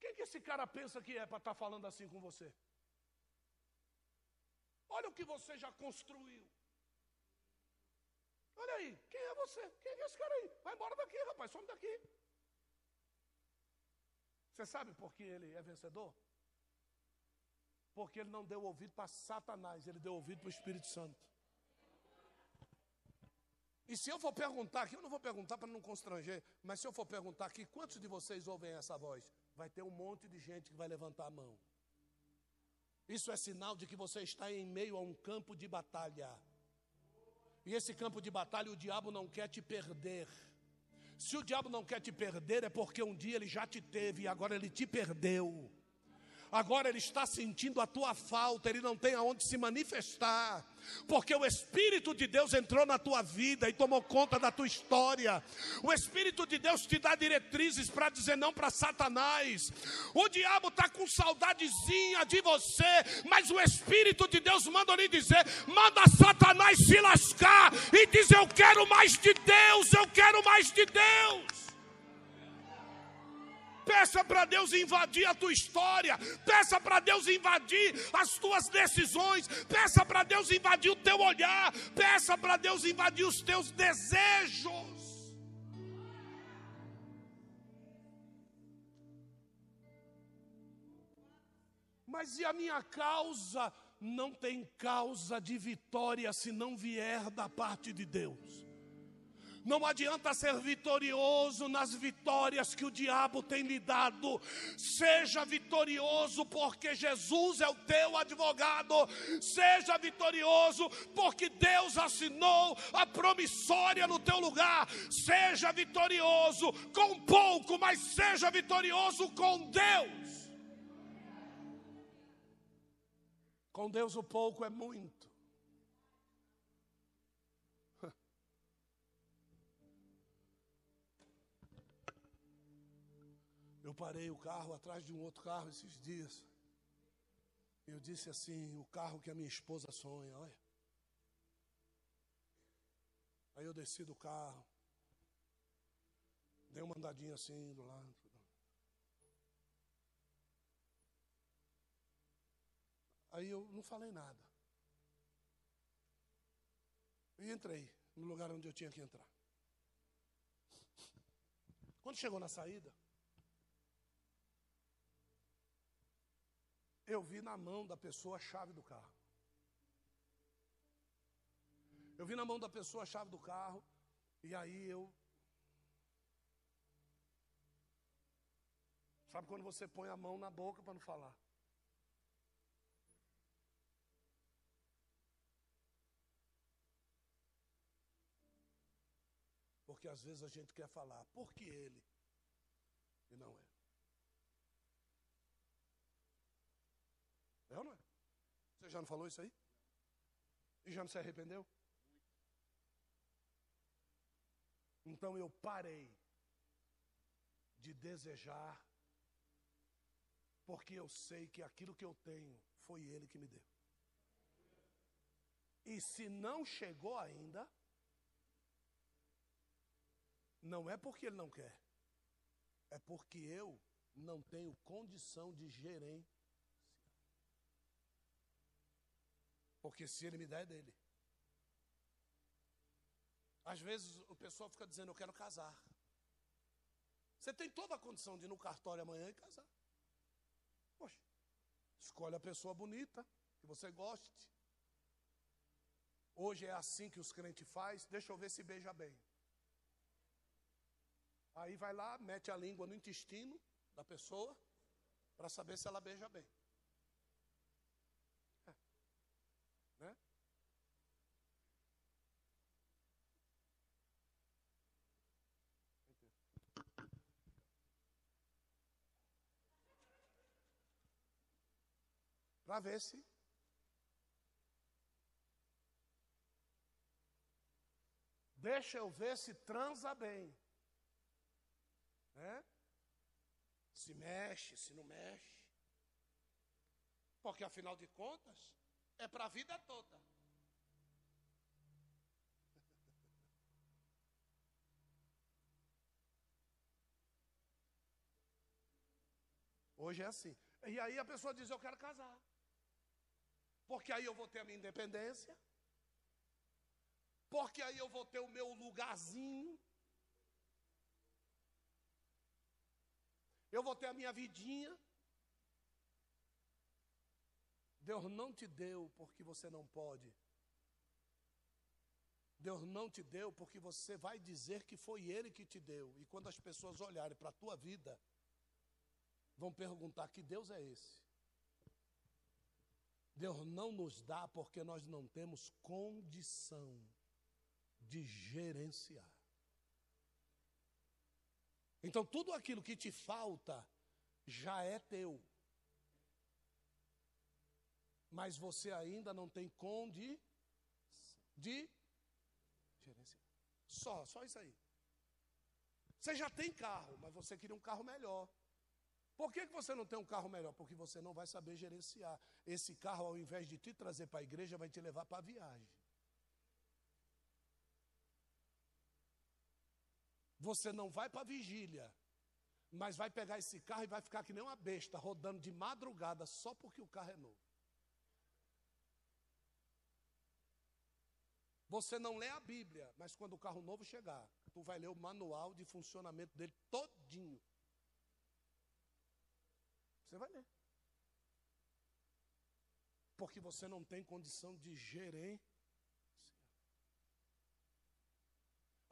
Quem que esse cara pensa que é para estar tá falando assim com você? Olha o que você já construiu. Olha aí, quem é você? Quem é esse cara aí? Vai embora daqui, rapaz, some daqui. Você sabe por que ele é vencedor? Porque ele não deu ouvido para Satanás, ele deu ouvido para o Espírito Santo. E se eu for perguntar aqui, eu não vou perguntar para não constranger, mas se eu for perguntar aqui, quantos de vocês ouvem essa voz? Vai ter um monte de gente que vai levantar a mão. Isso é sinal de que você está em meio a um campo de batalha. E esse campo de batalha o diabo não quer te perder. Se o diabo não quer te perder, é porque um dia ele já te teve e agora ele te perdeu agora ele está sentindo a tua falta, ele não tem aonde se manifestar, porque o Espírito de Deus entrou na tua vida e tomou conta da tua história. O Espírito de Deus te dá diretrizes para dizer não para Satanás. O diabo está com saudadezinha de você, mas o Espírito de Deus manda lhe dizer: manda Satanás se lascar e diz: Eu quero mais de Deus, eu quero mais de Deus. Peça para Deus invadir a tua história. Peça para Deus invadir as tuas decisões. Peça para Deus invadir o teu olhar. Peça para Deus invadir os teus desejos. Mas e a minha causa? Não tem causa de vitória se não vier da parte de Deus. Não adianta ser vitorioso nas vitórias que o diabo tem lhe dado. Seja vitorioso porque Jesus é o teu advogado. Seja vitorioso porque Deus assinou a promissória no teu lugar. Seja vitorioso com pouco, mas seja vitorioso com Deus. Com Deus o pouco é muito. Eu parei o carro atrás de um outro carro esses dias. Eu disse assim: o carro que a minha esposa sonha, olha. Aí eu desci do carro, dei uma andadinha assim do lado. Aí eu não falei nada. E entrei no lugar onde eu tinha que entrar. Quando chegou na saída, eu vi na mão da pessoa a chave do carro. Eu vi na mão da pessoa a chave do carro, e aí eu. Sabe quando você põe a mão na boca para não falar? Porque às vezes a gente quer falar, por que ele? E não é. É ou não é? Você já não falou isso aí? E já não se arrependeu? Então eu parei de desejar, porque eu sei que aquilo que eu tenho foi Ele que me deu. E se não chegou ainda, não é porque Ele não quer, é porque eu não tenho condição de gerenciar. Porque se ele me der, é dele. Às vezes o pessoal fica dizendo, eu quero casar. Você tem toda a condição de ir no cartório amanhã e casar. Poxa, escolhe a pessoa bonita, que você goste. Hoje é assim que os crentes fazem, deixa eu ver se beija bem. Aí vai lá, mete a língua no intestino da pessoa, para saber se ela beija bem. Para ver se Deixa eu ver se transa bem. Né? Se mexe, se não mexe. Porque afinal de contas, é para a vida toda. Hoje é assim. E aí a pessoa diz: Eu quero casar. Porque aí eu vou ter a minha independência. Porque aí eu vou ter o meu lugarzinho. Eu vou ter a minha vidinha. Deus não te deu porque você não pode. Deus não te deu porque você vai dizer que foi Ele que te deu. E quando as pessoas olharem para a tua vida, vão perguntar: que Deus é esse? Deus não nos dá porque nós não temos condição de gerenciar. Então, tudo aquilo que te falta já é teu. Mas você ainda não tem condição de gerenciar. Só, só isso aí. Você já tem carro, mas você queria um carro melhor. Por que, você não tem um carro melhor? Porque você não vai saber gerenciar. Esse carro, ao invés de te trazer para a igreja, vai te levar para a viagem. Você não vai para a vigília, mas vai pegar esse carro e vai ficar que nem uma besta, rodando de madrugada só porque o carro é novo. Você não lê a Bíblia, mas quando o carro novo chegar, tu vai ler o manual de funcionamento dele todinho. Você vai ler. Porque você não tem condição de gerenciar.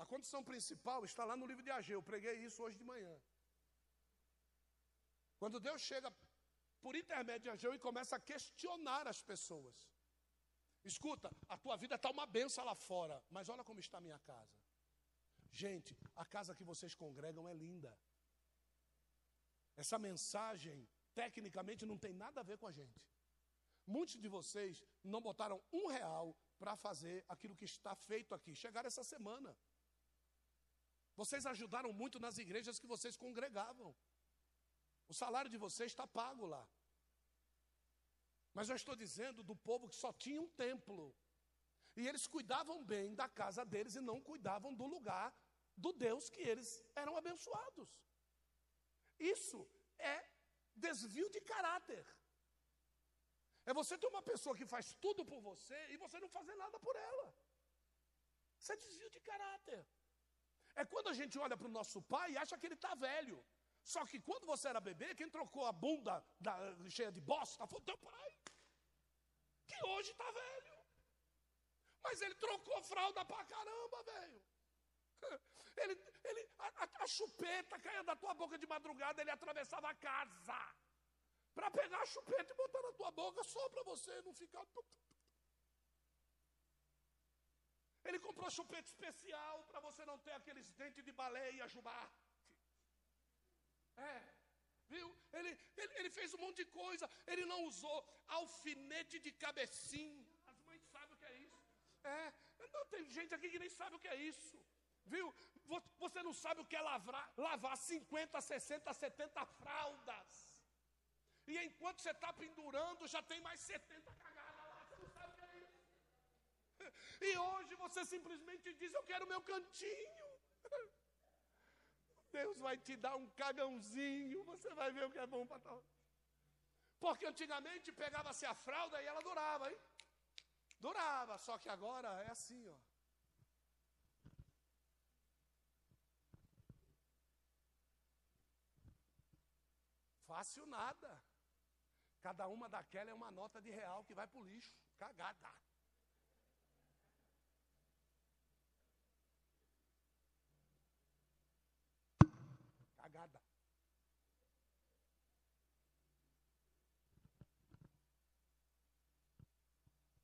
A condição principal está lá no livro de Ageu. Eu preguei isso hoje de manhã. Quando Deus chega por intermédio de Ageu e começa a questionar as pessoas. Escuta, a tua vida está uma benção lá fora, mas olha como está a minha casa. Gente, a casa que vocês congregam é linda. Essa mensagem tecnicamente não tem nada a ver com a gente. Muitos de vocês não botaram um real para fazer aquilo que está feito aqui. Chegaram essa semana. Vocês ajudaram muito nas igrejas que vocês congregavam. O salário de vocês está pago lá. Mas eu estou dizendo do povo que só tinha um templo. E eles cuidavam bem da casa deles e não cuidavam do lugar do Deus que eles eram abençoados. Isso desvio de caráter. É você ter uma pessoa que faz tudo por você e você não fazer nada por ela. Isso é desvio de caráter. É quando a gente olha para o nosso pai e acha que ele está velho. Só que quando você era bebê, quem trocou a bunda da, cheia de bosta foi o teu pai. Que hoje está velho. Mas ele trocou fralda pra caramba, velho. Ele, ele, a, a, chupeta caía da tua boca de madrugada, ele atravessava a casa para pegar a chupeta e botar na tua boca só para você não ficar. Ele comprou chupeta especial para você não ter aqueles dentes de baleia, jubarte. É, viu? Ele, ele, ele fez um monte de coisa. Ele não usou alfinete de cabecinha. As mães sabem o que é isso. É, não tem gente aqui que nem sabe o que é isso. Viu? Você não sabe o que é lavrar, lavar 50, 60, 70 fraldas. E enquanto você está pendurando, já tem mais 70 cagadas lá. Você não sabe o que é isso. E hoje você simplesmente diz: Eu quero meu cantinho. Deus vai te dar um cagãozinho. Você vai ver o que é bom para tal. Porque antigamente pegava-se a fralda e ela durava, hein? Durava, só que agora é assim, ó. Fácil nada. Cada uma daquela é uma nota de real que vai para o lixo. Cagada. Cagada.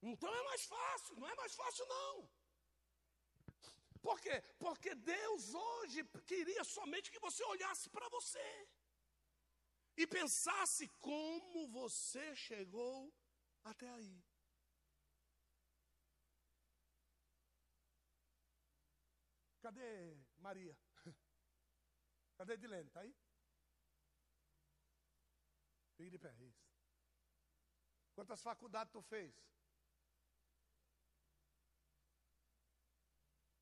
Então é mais fácil, não é mais fácil não. Por quê? Porque Deus hoje queria somente que você olhasse para você e pensasse como você chegou até aí. Cadê Maria? Cadê Dilene? Está aí? Fique de pé, isso. Quantas faculdades tu fez?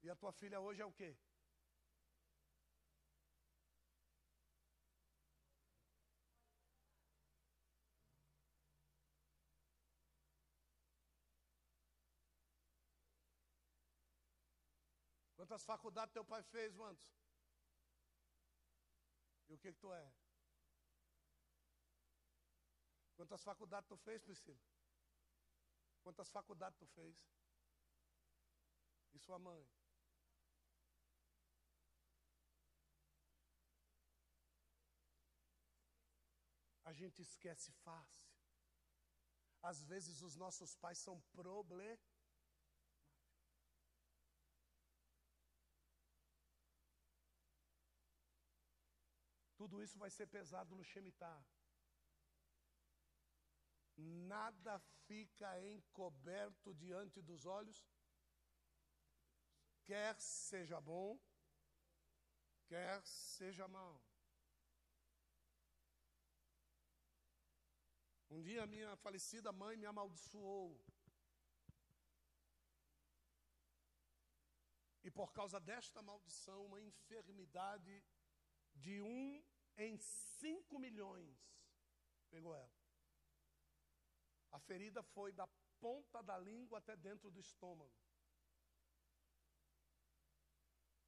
E a tua filha hoje é o quê? Quantas faculdades teu pai fez, Mantos? E o que, que tu é? Quantas faculdades tu fez, Priscila? Quantas faculdades tu fez? E sua mãe? A gente esquece fácil. Às vezes os nossos pais são problemáticos. Tudo isso vai ser pesado no Shemitah. Nada fica encoberto diante dos olhos, quer seja bom, quer seja mal. Um dia minha falecida mãe me amaldiçoou. E por causa desta maldição, uma enfermidade de um em cinco milhões pegou ela. A ferida foi da ponta da língua até dentro do estômago.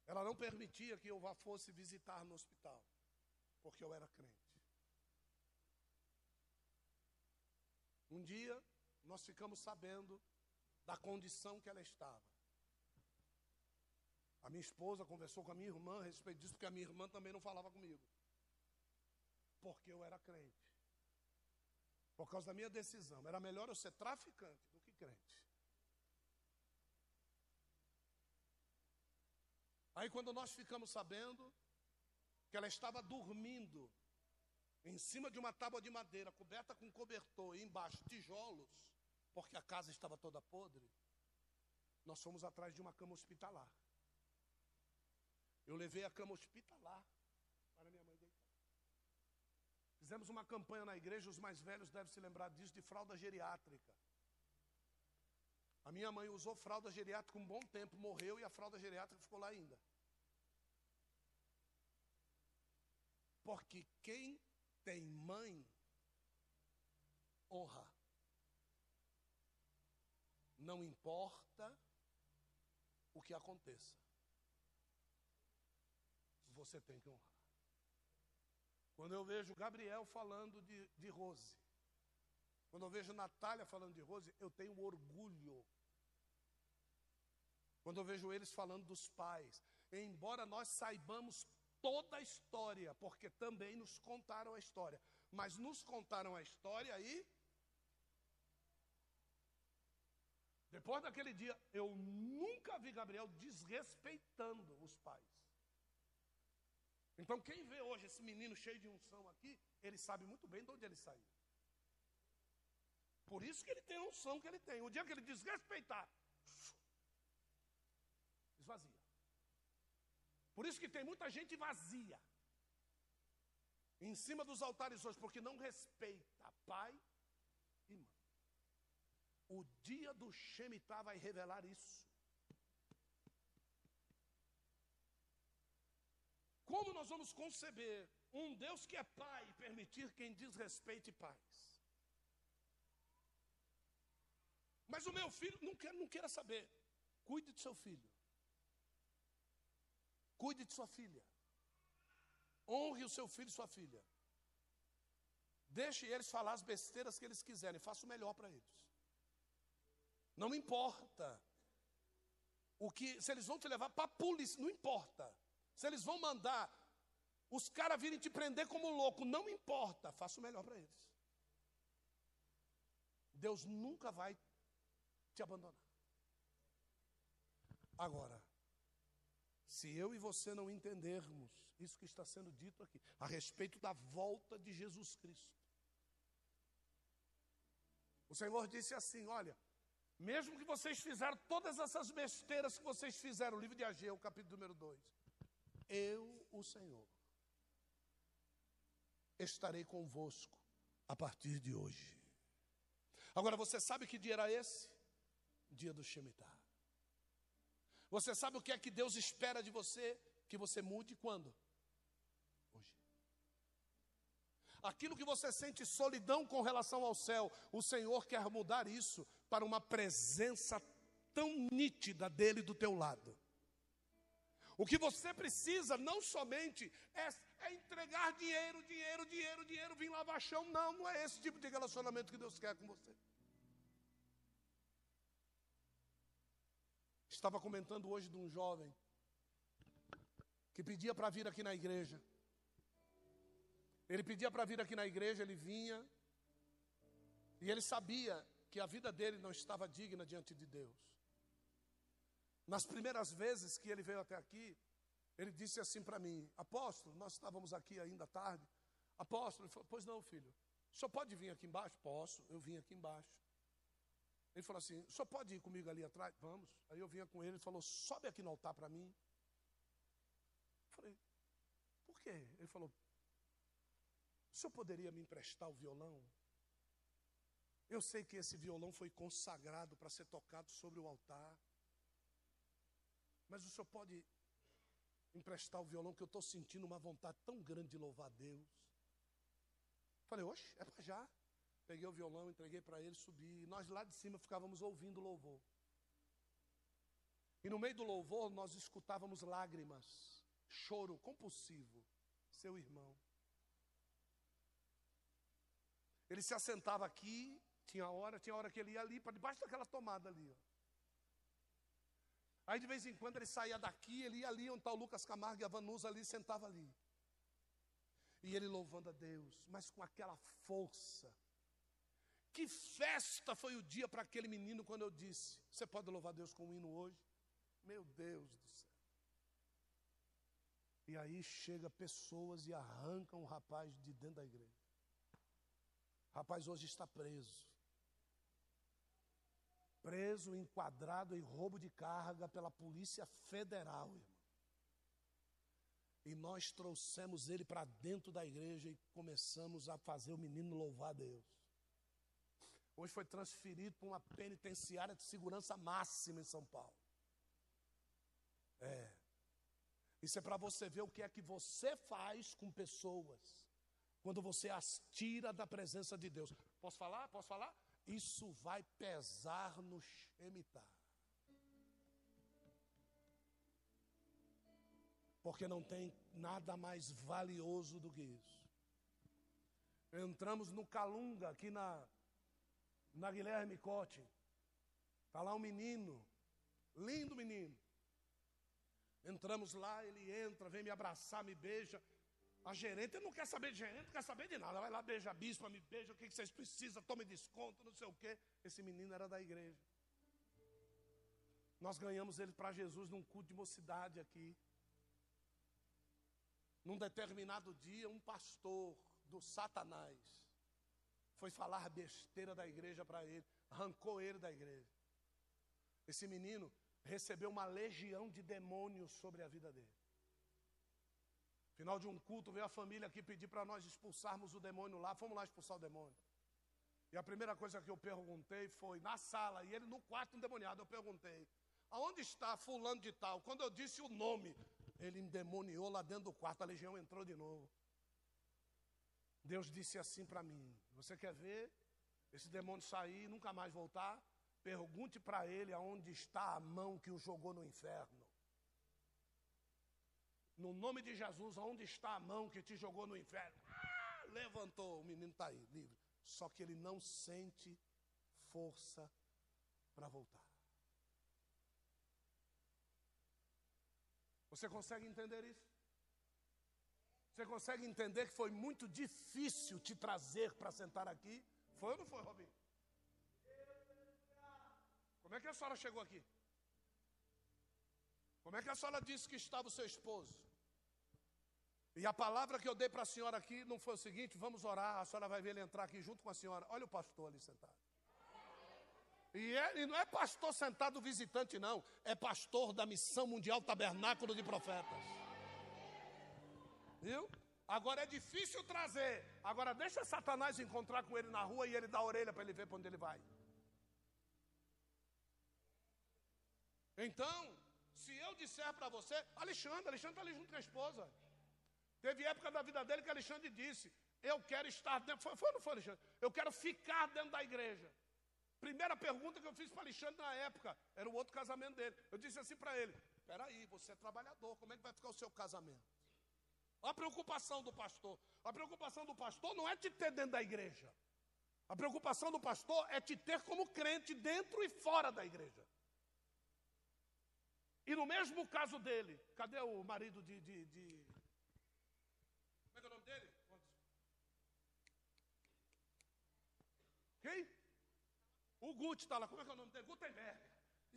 Ela não permitia que eu vá fosse visitar no hospital, porque eu era crente. Um dia, nós ficamos sabendo da condição que ela estava. A minha esposa conversou com a minha irmã a respeito disso, porque a minha irmã também não falava comigo porque eu era crente. Por causa da minha decisão. Era melhor eu ser traficante do que crente. Aí, quando nós ficamos sabendo que ela estava dormindo em cima de uma tábua de madeira, coberta com cobertor, e embaixo tijolos, porque a casa estava toda podre, nós fomos atrás de uma cama hospitalar. Eu levei a cama hospitalar Fizemos uma campanha na igreja, os mais velhos devem se lembrar disso, de fralda geriátrica. A minha mãe usou fralda geriátrica um bom tempo, morreu e a fralda geriátrica ficou lá ainda. Porque quem tem mãe, honra. Não importa o que aconteça. Você tem que honrar. Quando eu vejo Gabriel falando de, de Rose, quando eu vejo Natália falando de Rose, eu tenho orgulho. Quando eu vejo eles falando dos pais, embora nós saibamos toda a história, porque também nos contaram a história, mas nos contaram a história e depois daquele dia, eu nunca vi Gabriel desrespeitando os pais. Então, quem vê hoje esse menino cheio de unção aqui, ele sabe muito bem de onde ele saiu. Por isso que ele tem a unção que ele tem. O dia que ele desrespeitar, esvazia. Por isso que tem muita gente vazia em cima dos altares hoje, porque não respeita pai e mãe. O dia do Shemitah vai revelar isso. Como nós vamos conceber um Deus que é pai e permitir quem desrespeite pais? Mas o meu filho não, quer, não queira saber. Cuide de seu filho. Cuide de sua filha. Honre o seu filho e sua filha. Deixe eles falar as besteiras que eles quiserem. Faça o melhor para eles. Não importa. O que, se eles vão te levar para a polícia, não importa. Se eles vão mandar os caras virem te prender como louco, não importa, faça o melhor para eles. Deus nunca vai te abandonar. Agora, se eu e você não entendermos isso que está sendo dito aqui, a respeito da volta de Jesus Cristo, o Senhor disse assim: olha, mesmo que vocês fizeram todas essas besteiras que vocês fizeram, o livro de Ageu, capítulo número 2, eu, o Senhor, estarei convosco a partir de hoje. Agora você sabe que dia era esse? Dia do Shemitah. Você sabe o que é que Deus espera de você? Que você mude quando? Hoje. Aquilo que você sente solidão com relação ao céu, o Senhor quer mudar isso para uma presença tão nítida dele do teu lado. O que você precisa não somente é, é, entregar dinheiro, dinheiro, dinheiro, dinheiro, vir lavar chão. Não, não é esse tipo de relacionamento que Deus quer com você. Estava comentando hoje de um jovem que pedia para vir aqui na igreja. Ele pedia para vir aqui na igreja, ele vinha, e ele sabia que a vida dele não estava digna diante de Deus. Nas primeiras vezes que ele veio até aqui, ele disse assim para mim: Apóstolo, nós estávamos aqui ainda tarde. Apóstolo, ele falou: Pois não, filho, o senhor pode vir aqui embaixo? Posso, eu vim aqui embaixo. Ele falou assim: O senhor pode ir comigo ali atrás? Vamos. Aí eu vinha com ele, ele falou: Sobe aqui no altar para mim. Eu falei: Por quê? Ele falou: O senhor poderia me emprestar o violão? Eu sei que esse violão foi consagrado para ser tocado sobre o altar. Mas o senhor pode emprestar o violão que eu estou sentindo uma vontade tão grande de louvar a Deus. Falei, oxe, é para já. Peguei o violão, entreguei para ele, subi. E nós lá de cima ficávamos ouvindo o louvor. E no meio do louvor nós escutávamos lágrimas, choro compulsivo. Seu irmão. Ele se assentava aqui, tinha hora, tinha hora que ele ia ali, para debaixo daquela tomada ali. Ó. Aí de vez em quando ele saía daqui, ele ia ali onde está o Lucas Camargo e a Vanusa ali, sentava ali. E ele louvando a Deus, mas com aquela força. Que festa foi o dia para aquele menino quando eu disse: Você pode louvar Deus com um hino hoje? Meu Deus do céu. E aí chega pessoas e arrancam o rapaz de dentro da igreja. O rapaz hoje está preso preso, enquadrado em roubo de carga pela Polícia Federal, irmão. E nós trouxemos ele para dentro da igreja e começamos a fazer o menino louvar a Deus. Hoje foi transferido para uma penitenciária de segurança máxima em São Paulo. É. Isso é para você ver o que é que você faz com pessoas quando você as tira da presença de Deus. Posso falar? Posso falar? Isso vai pesar no Shemitah. Porque não tem nada mais valioso do que isso. Entramos no Calunga, aqui na, na Guilherme Cote. Está lá um menino, lindo menino. Entramos lá, ele entra, vem me abraçar, me beija. A gerente não quer saber de gerente, não quer saber de nada. Vai lá, beija a bispa, me beija, o que vocês precisam, tome desconto, não sei o quê. Esse menino era da igreja. Nós ganhamos ele para Jesus num culto de mocidade aqui. Num determinado dia, um pastor do Satanás foi falar besteira da igreja para ele, arrancou ele da igreja. Esse menino recebeu uma legião de demônios sobre a vida dele. Final de um culto, veio a família aqui pedir para nós expulsarmos o demônio lá. Fomos lá expulsar o demônio. E a primeira coisa que eu perguntei foi na sala, e ele no quarto endemoniado, eu perguntei: aonde está fulano de tal? Quando eu disse o nome, ele endemoniou lá dentro do quarto, a legião entrou de novo. Deus disse assim para mim: Você quer ver esse demônio sair e nunca mais voltar? Pergunte para ele aonde está a mão que o jogou no inferno. No nome de Jesus, aonde está a mão que te jogou no inferno? Ah, levantou, o menino está aí, livre. Só que ele não sente força para voltar. Você consegue entender isso? Você consegue entender que foi muito difícil te trazer para sentar aqui? Foi ou não foi, Robin? Como é que a senhora chegou aqui? Como é que a senhora disse que estava o seu esposo? E a palavra que eu dei para a senhora aqui não foi o seguinte: vamos orar, a senhora vai ver ele entrar aqui junto com a senhora. Olha o pastor ali sentado. E ele não é pastor sentado visitante, não. É pastor da Missão Mundial Tabernáculo de Profetas. Viu? Agora é difícil trazer. Agora deixa Satanás encontrar com ele na rua e ele dá a orelha para ele ver para onde ele vai. Então, se eu disser para você, Alexandre, Alexandre está ali junto com a esposa. Teve época da vida dele que Alexandre disse: Eu quero estar dentro. Foi, foi ou não foi, Alexandre? Eu quero ficar dentro da igreja. Primeira pergunta que eu fiz para Alexandre na época, era o outro casamento dele. Eu disse assim para ele: Peraí, você é trabalhador, como é que vai ficar o seu casamento? A preocupação do pastor. A preocupação do pastor não é te ter dentro da igreja. A preocupação do pastor é te ter como crente dentro e fora da igreja. E no mesmo caso dele, cadê o marido de. de, de... Como é que é o nome dele? Quem? O Gut está lá. Como é que é o nome dele? Gutenberg.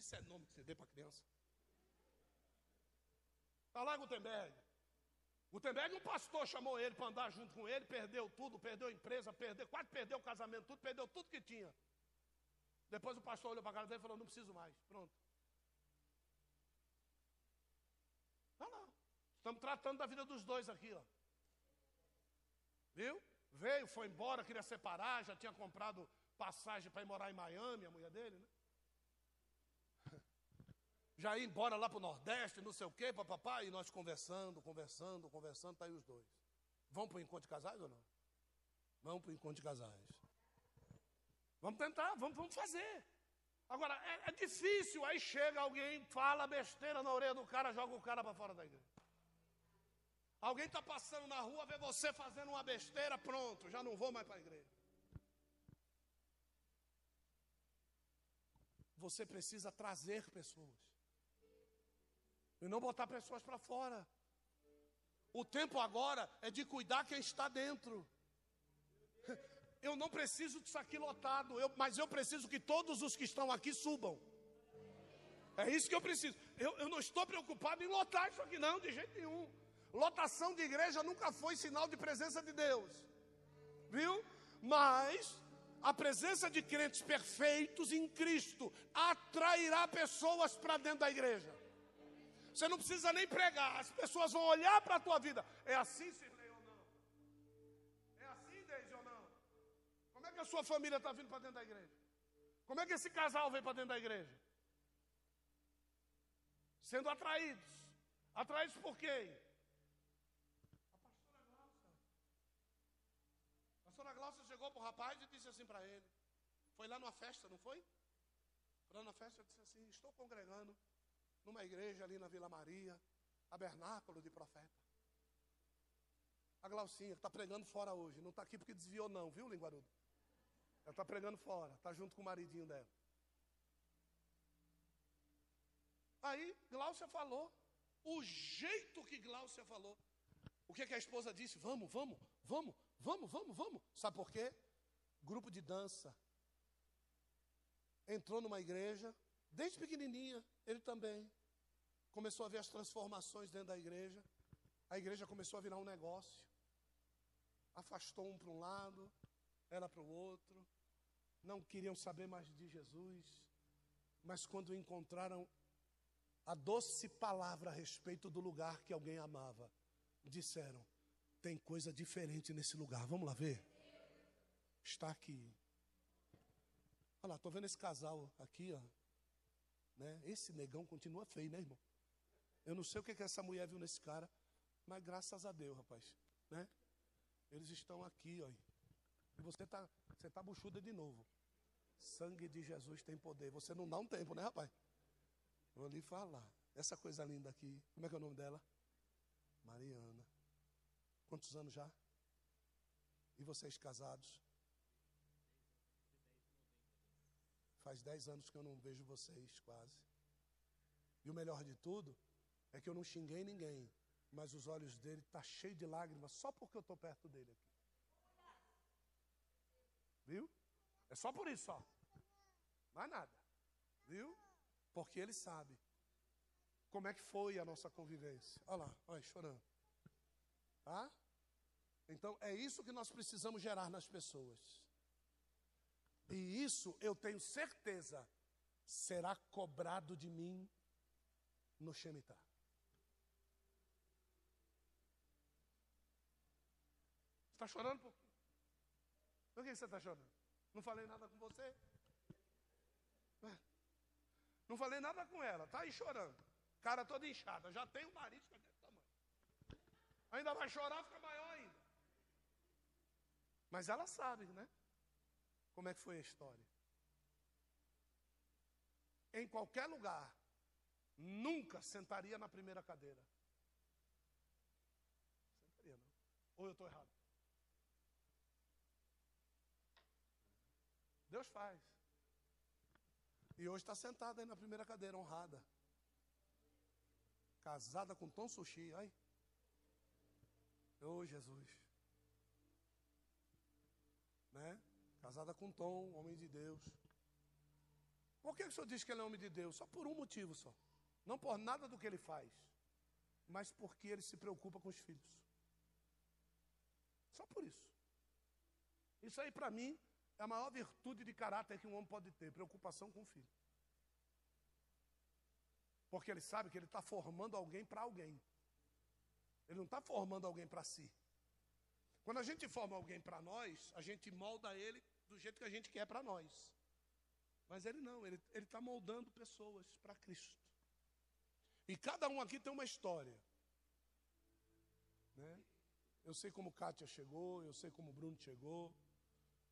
Isso é nome que você dê para criança. Está lá Gutenberg. Gutenberg, um pastor chamou ele para andar junto com ele, perdeu tudo, perdeu a empresa, perdeu, quase perdeu o casamento, tudo, perdeu tudo que tinha. Depois o pastor olhou para a cara dele e falou: Não preciso mais. Pronto. Não, não. Estamos tratando da vida dos dois aqui, ó. Viu? Veio, foi embora, queria separar, já tinha comprado passagem para ir morar em Miami, a mulher dele, né? Já ia embora lá para o Nordeste, não sei o quê, papapá, e nós conversando, conversando, conversando, tá aí os dois. Vamos para o encontro de casais ou não? Vamos para o encontro de casais. Vamos tentar, vamos, vamos fazer. Agora, é, é, difícil, aí chega alguém, fala besteira na orelha do cara, joga o cara para fora da igreja. Alguém está passando na rua, vê você fazendo uma besteira, pronto, já não vou mais para a igreja. Você precisa trazer pessoas. E não botar pessoas para fora. O tempo agora é de cuidar quem está dentro. Eu não preciso disso aqui lotado, eu, mas eu preciso que todos os que estão aqui subam. É isso que eu preciso. Eu, eu não estou preocupado em lotar isso aqui, não, de jeito nenhum. Lotação de igreja nunca foi sinal de presença de Deus. Viu? Mas a presença de crentes perfeitos em Cristo atrairá pessoas para dentro da igreja. Você não precisa nem pregar, as pessoas vão olhar para a tua vida. É assim, Sirlei, ou não? É assim, Deise, ou não? Como é que a sua família está vindo para dentro da igreja? Como é que esse casal vem para dentro da igreja? Sendo atraídos. Atraídos por quem? pastora Glaucia chegou para o rapaz e disse assim para ele: Foi lá numa festa, não foi? Foi lá na festa, disse assim: Estou congregando numa igreja ali na Vila Maria, tabernáculo de profeta. A Glaucinha, que está pregando fora hoje, não está aqui porque desviou, não, viu, Linguarudo? Ela está pregando fora, está junto com o maridinho dela. Aí, Glaucia falou, o jeito que Glaucia falou. O que, que a esposa disse? Vamos, vamos, vamos, Vamos, vamos, vamos. Sabe por quê? Grupo de dança. Entrou numa igreja, desde pequenininha, ele também. Começou a ver as transformações dentro da igreja. A igreja começou a virar um negócio. Afastou um para um lado, era para o outro. Não queriam saber mais de Jesus. Mas quando encontraram a doce palavra a respeito do lugar que alguém amava, disseram: tem coisa diferente nesse lugar. Vamos lá ver? Está aqui. Olha lá, estou vendo esse casal aqui, ó. Né? Esse negão continua feio, né, irmão? Eu não sei o que, que essa mulher viu nesse cara, mas graças a Deus, rapaz. Né? Eles estão aqui, ó. E você está você tá buchuda de novo. Sangue de Jesus tem poder. Você não dá um tempo, né, rapaz? Vou lhe falar. Essa coisa linda aqui. Como é que é o nome dela? Mariana. Quantos anos já? E vocês casados? Faz dez anos que eu não vejo vocês, quase. E o melhor de tudo é que eu não xinguei ninguém, mas os olhos dele estão tá cheios de lágrimas só porque eu estou perto dele aqui. Viu? É só por isso, ó. Mais nada. Viu? Porque ele sabe como é que foi a nossa convivência. Olha lá, olha, chorando. Tá? Então é isso que nós precisamos gerar nas pessoas. E isso eu tenho certeza será cobrado de mim no Shemitah. Está chorando um pouquinho? Por que você está chorando? Não falei nada com você? Não falei nada com ela, está aí chorando. Cara toda inchada, já tem o nariz com aquele tamanho. Ainda vai chorar, fica. Mas ela sabe, né? Como é que foi a história. Em qualquer lugar, nunca sentaria na primeira cadeira. Sentaria, não. Ou eu estou errado? Deus faz. E hoje está sentada aí na primeira cadeira, honrada. Casada com Tom Sushi, ai. Ô oh, Jesus. Né? Casada com Tom, homem de Deus. Por que o senhor diz que ele é homem de Deus? Só por um motivo só. Não por nada do que ele faz, mas porque ele se preocupa com os filhos. Só por isso. Isso aí para mim é a maior virtude de caráter que um homem pode ter, preocupação com o filho. Porque ele sabe que ele está formando alguém para alguém. Ele não está formando alguém para si. Quando a gente forma alguém para nós, a gente molda ele do jeito que a gente quer para nós. Mas ele não, ele está moldando pessoas para Cristo. E cada um aqui tem uma história. Né? Eu sei como Kátia chegou, eu sei como Bruno chegou.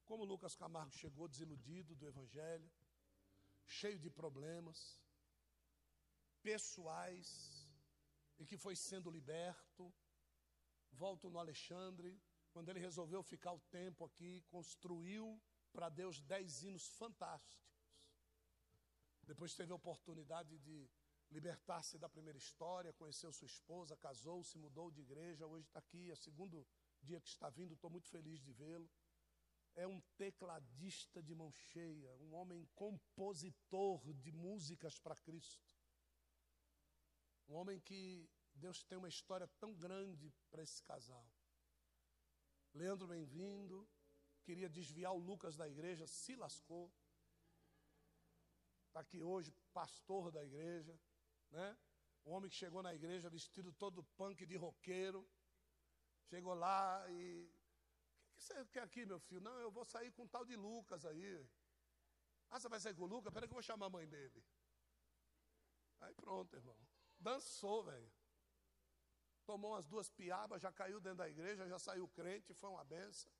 Como Lucas Camargo chegou desiludido do Evangelho, cheio de problemas pessoais, e que foi sendo liberto. Volto no Alexandre, quando ele resolveu ficar o tempo aqui, construiu para Deus dez hinos fantásticos. Depois teve a oportunidade de libertar-se da primeira história, conheceu sua esposa, casou-se, mudou de igreja, hoje está aqui, é o segundo dia que está vindo, estou muito feliz de vê-lo é um tecladista de mão cheia, um homem compositor de músicas para Cristo. Um homem que Deus tem uma história tão grande para esse casal. Leandro, bem-vindo. Queria desviar o Lucas da igreja, se lascou. Está aqui hoje, pastor da igreja, né? Um homem que chegou na igreja vestido todo punk de roqueiro. Chegou lá e que você quer aqui, meu filho? Não, eu vou sair com um tal de Lucas aí. Ah, você vai sair com o Lucas? Peraí que eu vou chamar a mãe dele. Aí pronto, irmão. Dançou, velho. Tomou umas duas piabas, já caiu dentro da igreja, já saiu crente, foi uma benção.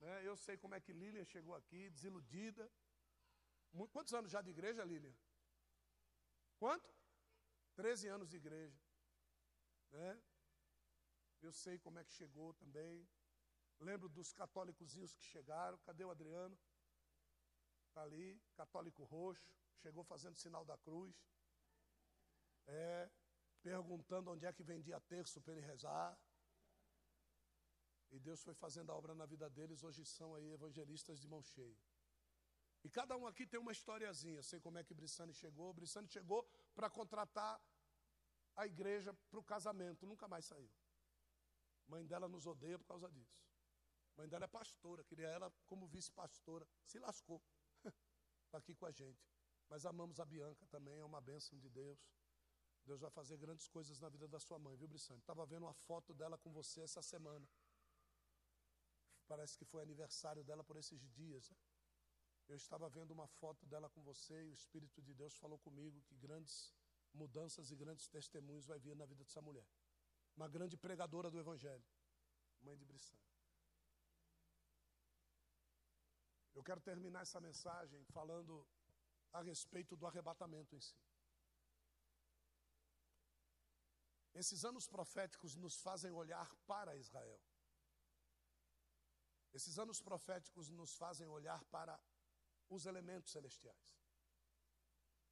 Né? Eu sei como é que Lilian chegou aqui, desiludida. Quantos anos já de igreja, Lilian? Quanto? Treze anos de igreja. Né? Eu sei como é que chegou também. Lembro dos católicos que chegaram. Cadê o Adriano? Está ali, católico roxo. Chegou fazendo sinal da cruz. É, perguntando onde é que vendia terço para ele rezar. E Deus foi fazendo a obra na vida deles. Hoje são aí evangelistas de mão cheia. E cada um aqui tem uma historiazinha. Sei como é que Brissane chegou. Brissane chegou para contratar a igreja para o casamento. Nunca mais saiu. Mãe dela nos odeia por causa disso mãe dela é pastora, queria ela como vice-pastora. Se lascou. Está aqui com a gente. Mas amamos a Bianca também, é uma bênção de Deus. Deus vai fazer grandes coisas na vida da sua mãe, viu, Brissane? Estava vendo uma foto dela com você essa semana. Parece que foi aniversário dela por esses dias. Né? Eu estava vendo uma foto dela com você e o Espírito de Deus falou comigo que grandes mudanças e grandes testemunhos vai vir na vida dessa mulher. Uma grande pregadora do Evangelho, mãe de Brissane. Eu quero terminar essa mensagem falando a respeito do arrebatamento em si. Esses anos proféticos nos fazem olhar para Israel. Esses anos proféticos nos fazem olhar para os elementos celestiais.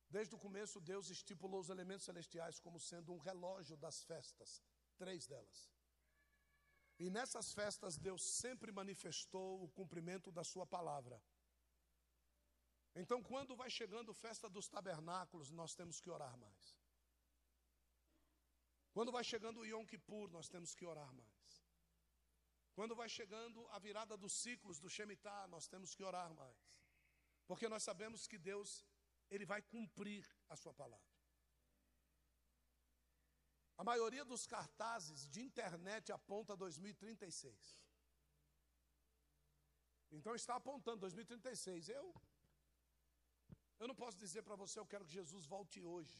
Desde o começo, Deus estipulou os elementos celestiais como sendo um relógio das festas, três delas. E nessas festas, Deus sempre manifestou o cumprimento da Sua palavra. Então, quando vai chegando a festa dos tabernáculos, nós temos que orar mais. Quando vai chegando o Yom Kippur, nós temos que orar mais. Quando vai chegando a virada dos ciclos do Shemitah, nós temos que orar mais. Porque nós sabemos que Deus, Ele vai cumprir a Sua palavra. A maioria dos cartazes de internet aponta 2036. Então está apontando 2036. Eu eu não posso dizer para você eu quero que Jesus volte hoje.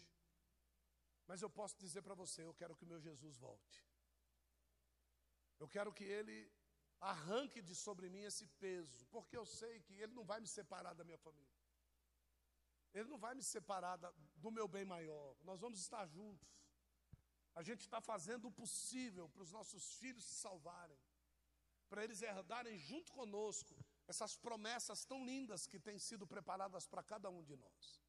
Mas eu posso dizer para você, eu quero que o meu Jesus volte. Eu quero que ele arranque de sobre mim esse peso, porque eu sei que ele não vai me separar da minha família. Ele não vai me separar do meu bem maior. Nós vamos estar juntos. A gente está fazendo o possível para os nossos filhos se salvarem, para eles herdarem junto conosco essas promessas tão lindas que têm sido preparadas para cada um de nós.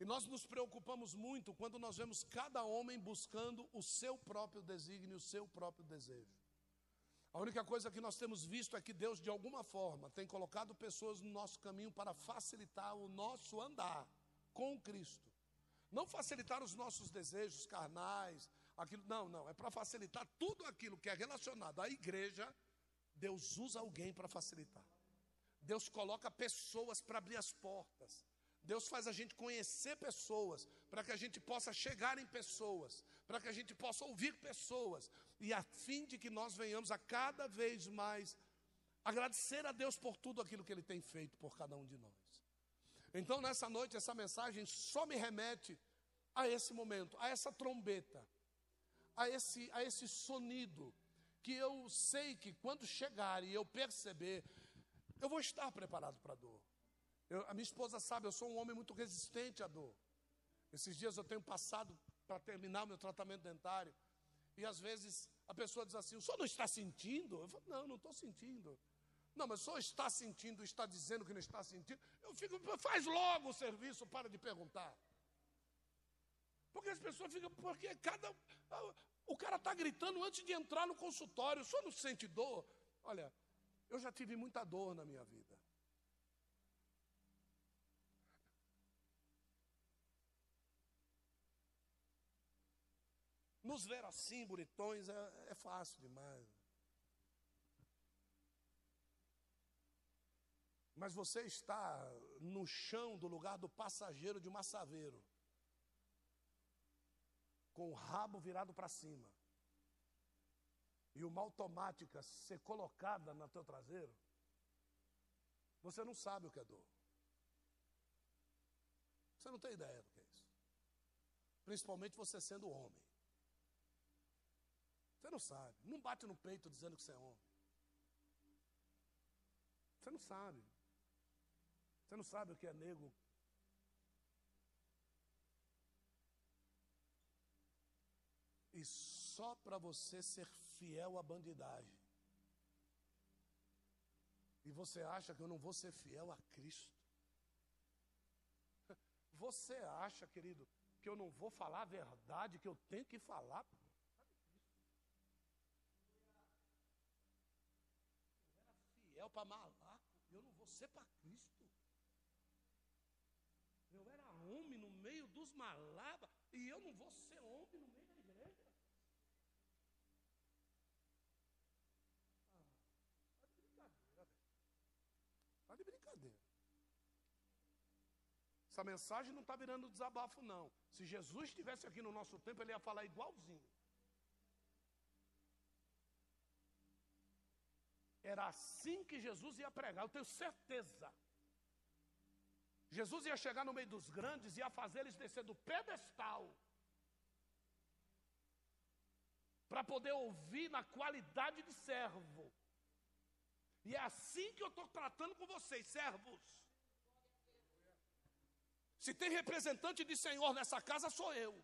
E nós nos preocupamos muito quando nós vemos cada homem buscando o seu próprio desígnio, o seu próprio desejo. A única coisa que nós temos visto é que Deus, de alguma forma, tem colocado pessoas no nosso caminho para facilitar o nosso andar com Cristo. Não facilitar os nossos desejos carnais, aquilo, não, não, é para facilitar tudo aquilo que é relacionado à igreja. Deus usa alguém para facilitar. Deus coloca pessoas para abrir as portas. Deus faz a gente conhecer pessoas, para que a gente possa chegar em pessoas, para que a gente possa ouvir pessoas, e a fim de que nós venhamos a cada vez mais agradecer a Deus por tudo aquilo que Ele tem feito por cada um de nós. Então, nessa noite, essa mensagem só me remete a esse momento, a essa trombeta, a esse, a esse sonido, que eu sei que quando chegar e eu perceber eu vou estar preparado para a dor. Eu, a minha esposa sabe, eu sou um homem muito resistente à dor. Esses dias eu tenho passado para terminar o meu tratamento dentário. E às vezes a pessoa diz assim: o senhor não está sentindo? Eu falo: não, não estou sentindo. Não, mas o senhor está sentindo, está dizendo que não está sentindo. Eu fico, faz logo o serviço, para de perguntar. Porque as pessoas ficam, porque cada. O cara está gritando antes de entrar no consultório, o senhor não sente dor? Olha, eu já tive muita dor na minha vida. Nos ver assim, bonitões, é, é fácil demais. Mas você está no chão do lugar do passageiro de um massaveiro, com o rabo virado para cima e uma automática ser colocada no teu traseiro, você não sabe o que é dor. Você não tem ideia do que é isso. Principalmente você sendo homem. Você não sabe. Não bate no peito dizendo que você é homem. Você não sabe. Você não sabe o que é nego. E só para você ser fiel à bandidagem. E você acha que eu não vou ser fiel a Cristo? Você acha, querido, que eu não vou falar a verdade que eu tenho que falar? Eu para malaco, eu não vou ser para Cristo. Eu era homem no meio dos malabas, e eu não vou ser homem no meio Essa mensagem não está virando desabafo, não. Se Jesus estivesse aqui no nosso tempo, ele ia falar igualzinho. Era assim que Jesus ia pregar, eu tenho certeza. Jesus ia chegar no meio dos grandes e ia fazer eles descer do pedestal para poder ouvir na qualidade de servo. E é assim que eu estou tratando com vocês, servos. Se tem representante de Senhor nessa casa, sou eu.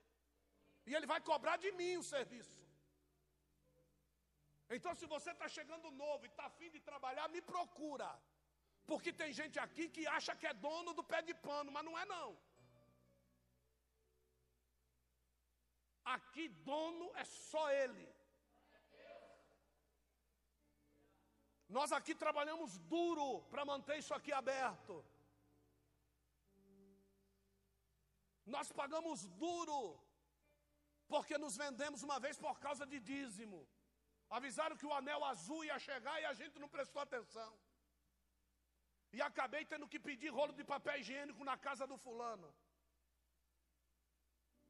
E Ele vai cobrar de mim o serviço. Então, se você está chegando novo e está afim de trabalhar, me procura. Porque tem gente aqui que acha que é dono do pé de pano, mas não é não. Aqui dono é só ele. Nós aqui trabalhamos duro para manter isso aqui aberto. Nós pagamos duro, porque nos vendemos uma vez por causa de dízimo. Avisaram que o anel azul ia chegar e a gente não prestou atenção. E acabei tendo que pedir rolo de papel higiênico na casa do fulano.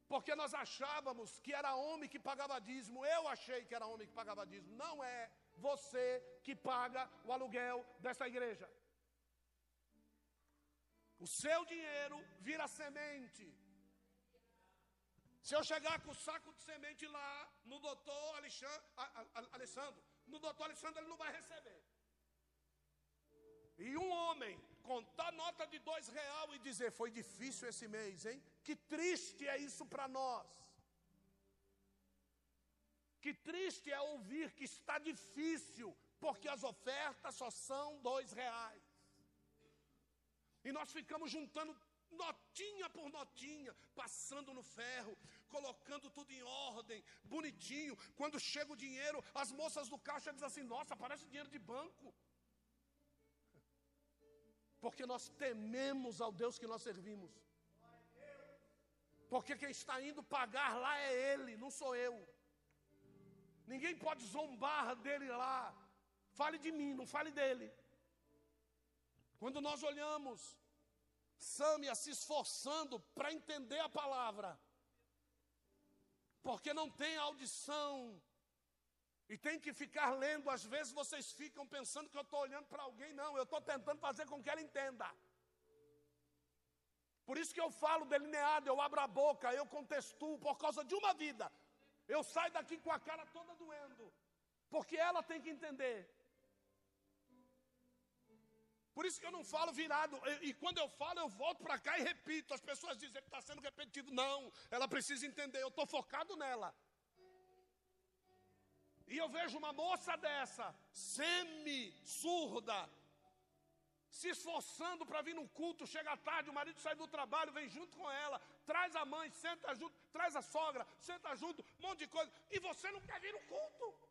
Porque nós achávamos que era homem que pagava dízimo. Eu achei que era homem que pagava dízimo. Não é. você que paga o aluguel dessa igreja. O seu dinheiro vira semente. Se eu chegar com o saco de semente lá no doutor Alessandro, no doutor Alessandro ele não vai receber. E um homem contar nota de dois real e dizer foi difícil esse mês, hein? Que triste é isso para nós. Que triste é ouvir que está difícil, porque as ofertas só são dois reais. E nós ficamos juntando notinha por notinha, passando no ferro, colocando tudo em ordem, bonitinho. Quando chega o dinheiro, as moças do caixa dizem assim: Nossa, parece dinheiro de banco. Porque nós tememos ao Deus que nós servimos. Porque quem está indo pagar lá é Ele, não sou eu. Ninguém pode zombar dele lá. Fale de mim, não fale dele. Quando nós olhamos Sâmia se esforçando para entender a palavra, porque não tem audição, e tem que ficar lendo, às vezes vocês ficam pensando que eu estou olhando para alguém, não, eu estou tentando fazer com que ela entenda. Por isso que eu falo delineado, eu abro a boca, eu contestuo por causa de uma vida. Eu saio daqui com a cara toda doendo, porque ela tem que entender. Por isso que eu não falo virado. E, e quando eu falo, eu volto para cá e repito. As pessoas dizem que está sendo repetido. Não, ela precisa entender. Eu estou focado nela. E eu vejo uma moça dessa, semi-surda, se esforçando para vir no culto, chega tarde, o marido sai do trabalho, vem junto com ela, traz a mãe, senta junto, traz a sogra, senta junto, um monte de coisa, e você não quer vir no culto.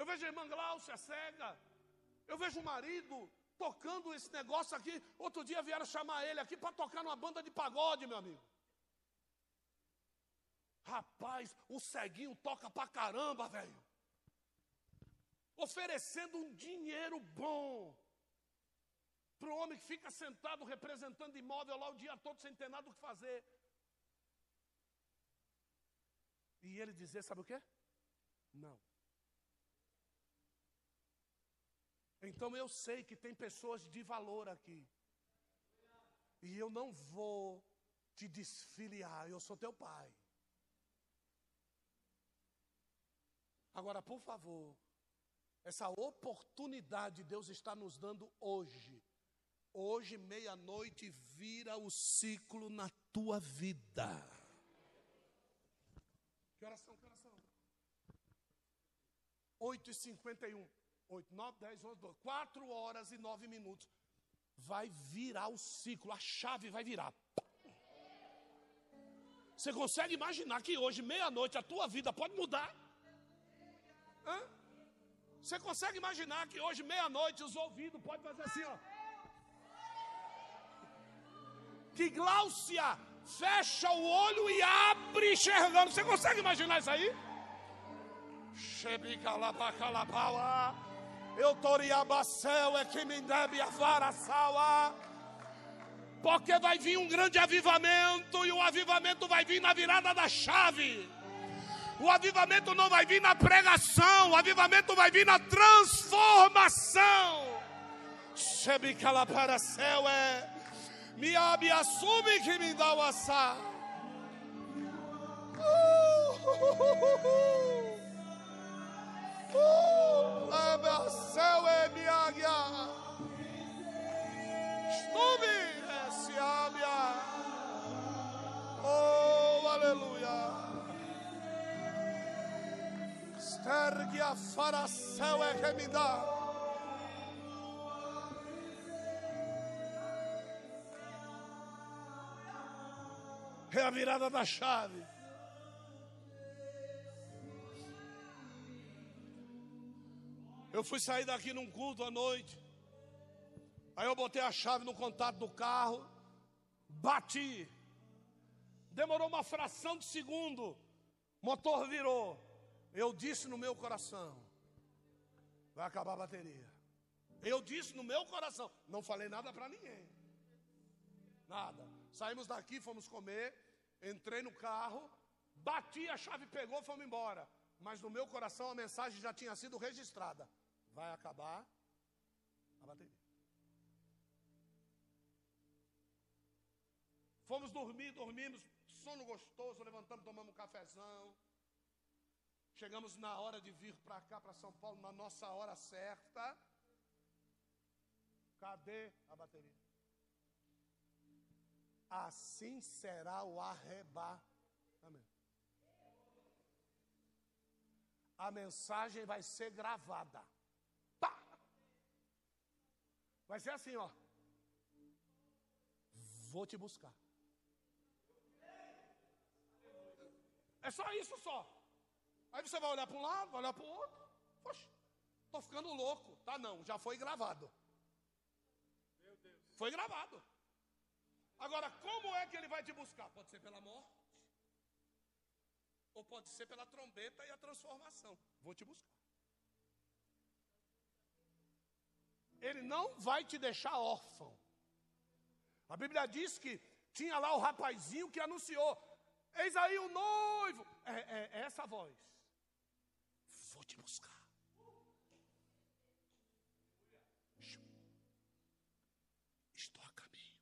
Eu vejo a irmã Glaucia cega, eu vejo o marido tocando esse negócio aqui. Outro dia vieram chamar ele aqui para tocar numa banda de pagode, meu amigo. Rapaz, o ceguinho toca pra caramba, velho. Oferecendo um dinheiro bom para o homem que fica sentado representando imóvel lá o dia todo sem ter nada o que fazer. E ele dizer, sabe o quê? Não. Então eu sei que tem pessoas de valor aqui. E eu não vou te desfiliar, eu sou teu pai. Agora, por favor, essa oportunidade Deus está nos dando hoje. Hoje, meia-noite, vira o ciclo na tua vida. Que oração, que oração? 8h51. 8, 9, 10, 11, 12, 4 horas e 9 minutos. Vai virar o ciclo, a chave vai virar. Você consegue imaginar que hoje, meia-noite, a tua vida pode mudar? Hã? Você consegue imaginar que hoje, meia-noite, os ouvidos podem fazer assim, ó. Que Gláucia fecha o olho e abre enxergando. Você consegue imaginar isso aí? Xebicalapacalapaua. Eu toriabacel é que me deve a varaçaua. Porque vai vir um grande avivamento e o avivamento vai vir na virada da chave. O avivamento não vai vir na pregação, o avivamento vai vir na transformação. Shebicalaparacel é me abe assume que me dá o assar. Uh, uh, uh, céu é minha guia. Estume se abia. Oh, aleluia. Stergue a faracel é que me. É a virada da chave. Eu fui sair daqui num culto à noite. Aí eu botei a chave no contato do carro, bati. Demorou uma fração de segundo. Motor virou. Eu disse no meu coração: vai acabar a bateria. Eu disse no meu coração, não falei nada para ninguém. Nada. Saímos daqui, fomos comer. Entrei no carro, bati, a chave pegou, fomos embora. Mas no meu coração a mensagem já tinha sido registrada. Vai acabar a bateria. Fomos dormir, dormimos, sono gostoso, levantamos, tomamos um cafezão. Chegamos na hora de vir para cá, para São Paulo, na nossa hora certa. Cadê a bateria? Assim será o arrebatamento. A mensagem vai ser gravada. Vai ser assim, ó. Vou te buscar. É só isso só. Aí você vai olhar para um lado, vai olhar para o outro. Poxa, estou ficando louco. Tá não, já foi gravado. Foi gravado. Agora, como é que ele vai te buscar? Pode ser pela morte. Ou pode ser pela trombeta e a transformação. Vou te buscar. Ele não vai te deixar órfão. A Bíblia diz que tinha lá o rapazinho que anunciou: Eis aí o noivo. É, é, é essa voz. Vou te buscar. Estou a caminho.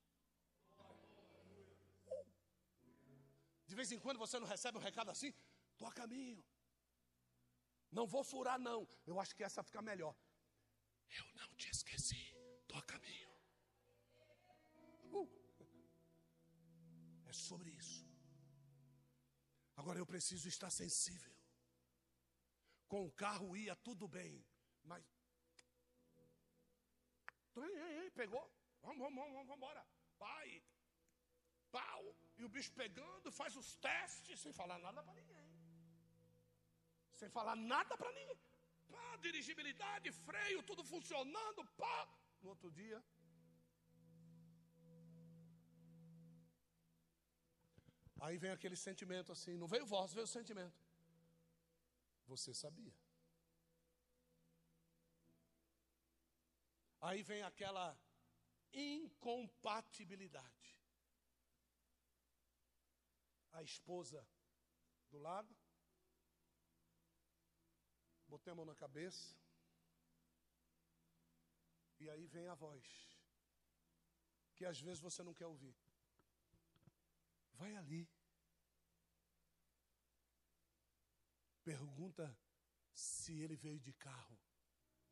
De vez em quando você não recebe um recado assim? Estou a caminho. Não vou furar, não. Eu acho que essa fica melhor. Eu não te sobre isso. Agora eu preciso estar sensível. Com o carro ia tudo bem, mas. Pegou? Vamos, vamos, vamos, vamos embora. Pai, pau, e o bicho pegando, faz os testes sem falar nada para ninguém. Sem falar nada para ninguém. Pá, dirigibilidade, freio, tudo funcionando, pá. No outro dia, Aí vem aquele sentimento assim, não veio voz, veio o sentimento. Você sabia. Aí vem aquela incompatibilidade. A esposa do lado, botei a mão na cabeça, e aí vem a voz, que às vezes você não quer ouvir. Vai ali. Pergunta se ele veio de carro.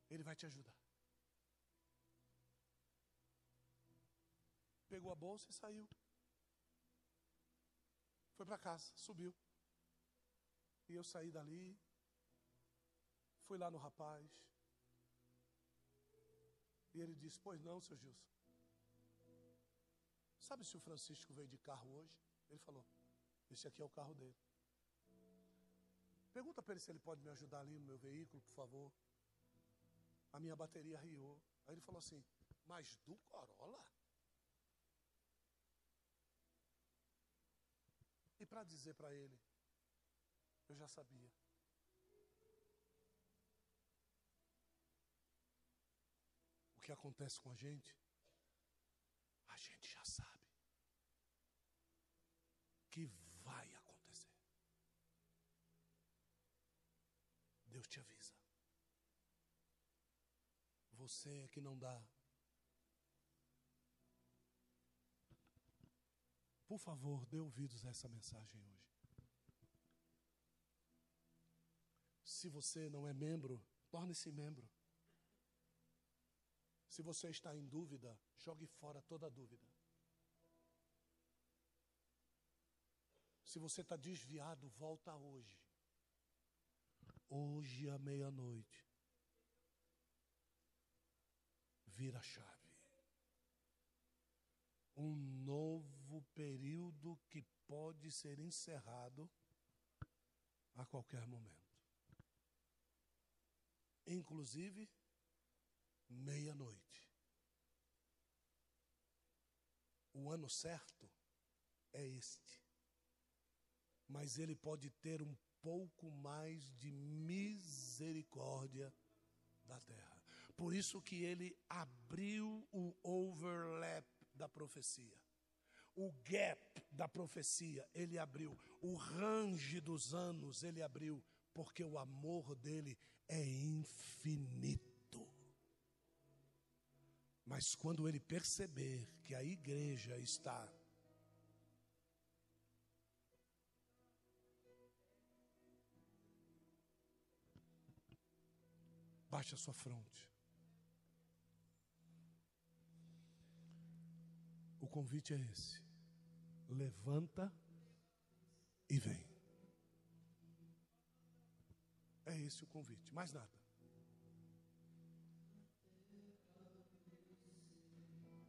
Ele vai te ajudar. Pegou a bolsa e saiu. Foi para casa, subiu. E eu saí dali. Fui lá no rapaz. E ele disse: Pois não, seu Gilson. Sabe se o Francisco veio de carro hoje? Ele falou: Esse aqui é o carro dele. Pergunta para ele se ele pode me ajudar ali no meu veículo, por favor. A minha bateria riou. Aí ele falou assim: Mas do Corolla? E para dizer para ele, eu já sabia. O que acontece com a gente, a gente já sabe que vai acontecer. Deus te avisa. Você é que não dá. Por favor, dê ouvidos a essa mensagem hoje. Se você não é membro, torne-se membro. Se você está em dúvida, jogue fora toda dúvida. Se você está desviado, volta hoje. Hoje à meia-noite. Vira a chave. Um novo período que pode ser encerrado a qualquer momento. Inclusive, meia-noite. O ano certo é este mas ele pode ter um pouco mais de misericórdia da terra. Por isso que ele abriu o overlap da profecia. o gap da profecia, ele abriu. O range dos anos, ele abriu. Porque o amor dele é infinito. Mas quando ele perceber que a igreja está baixe a sua fronte. O convite é esse. Levanta e vem. É esse o convite, mais nada.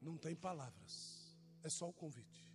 Não tem palavras, é só o convite.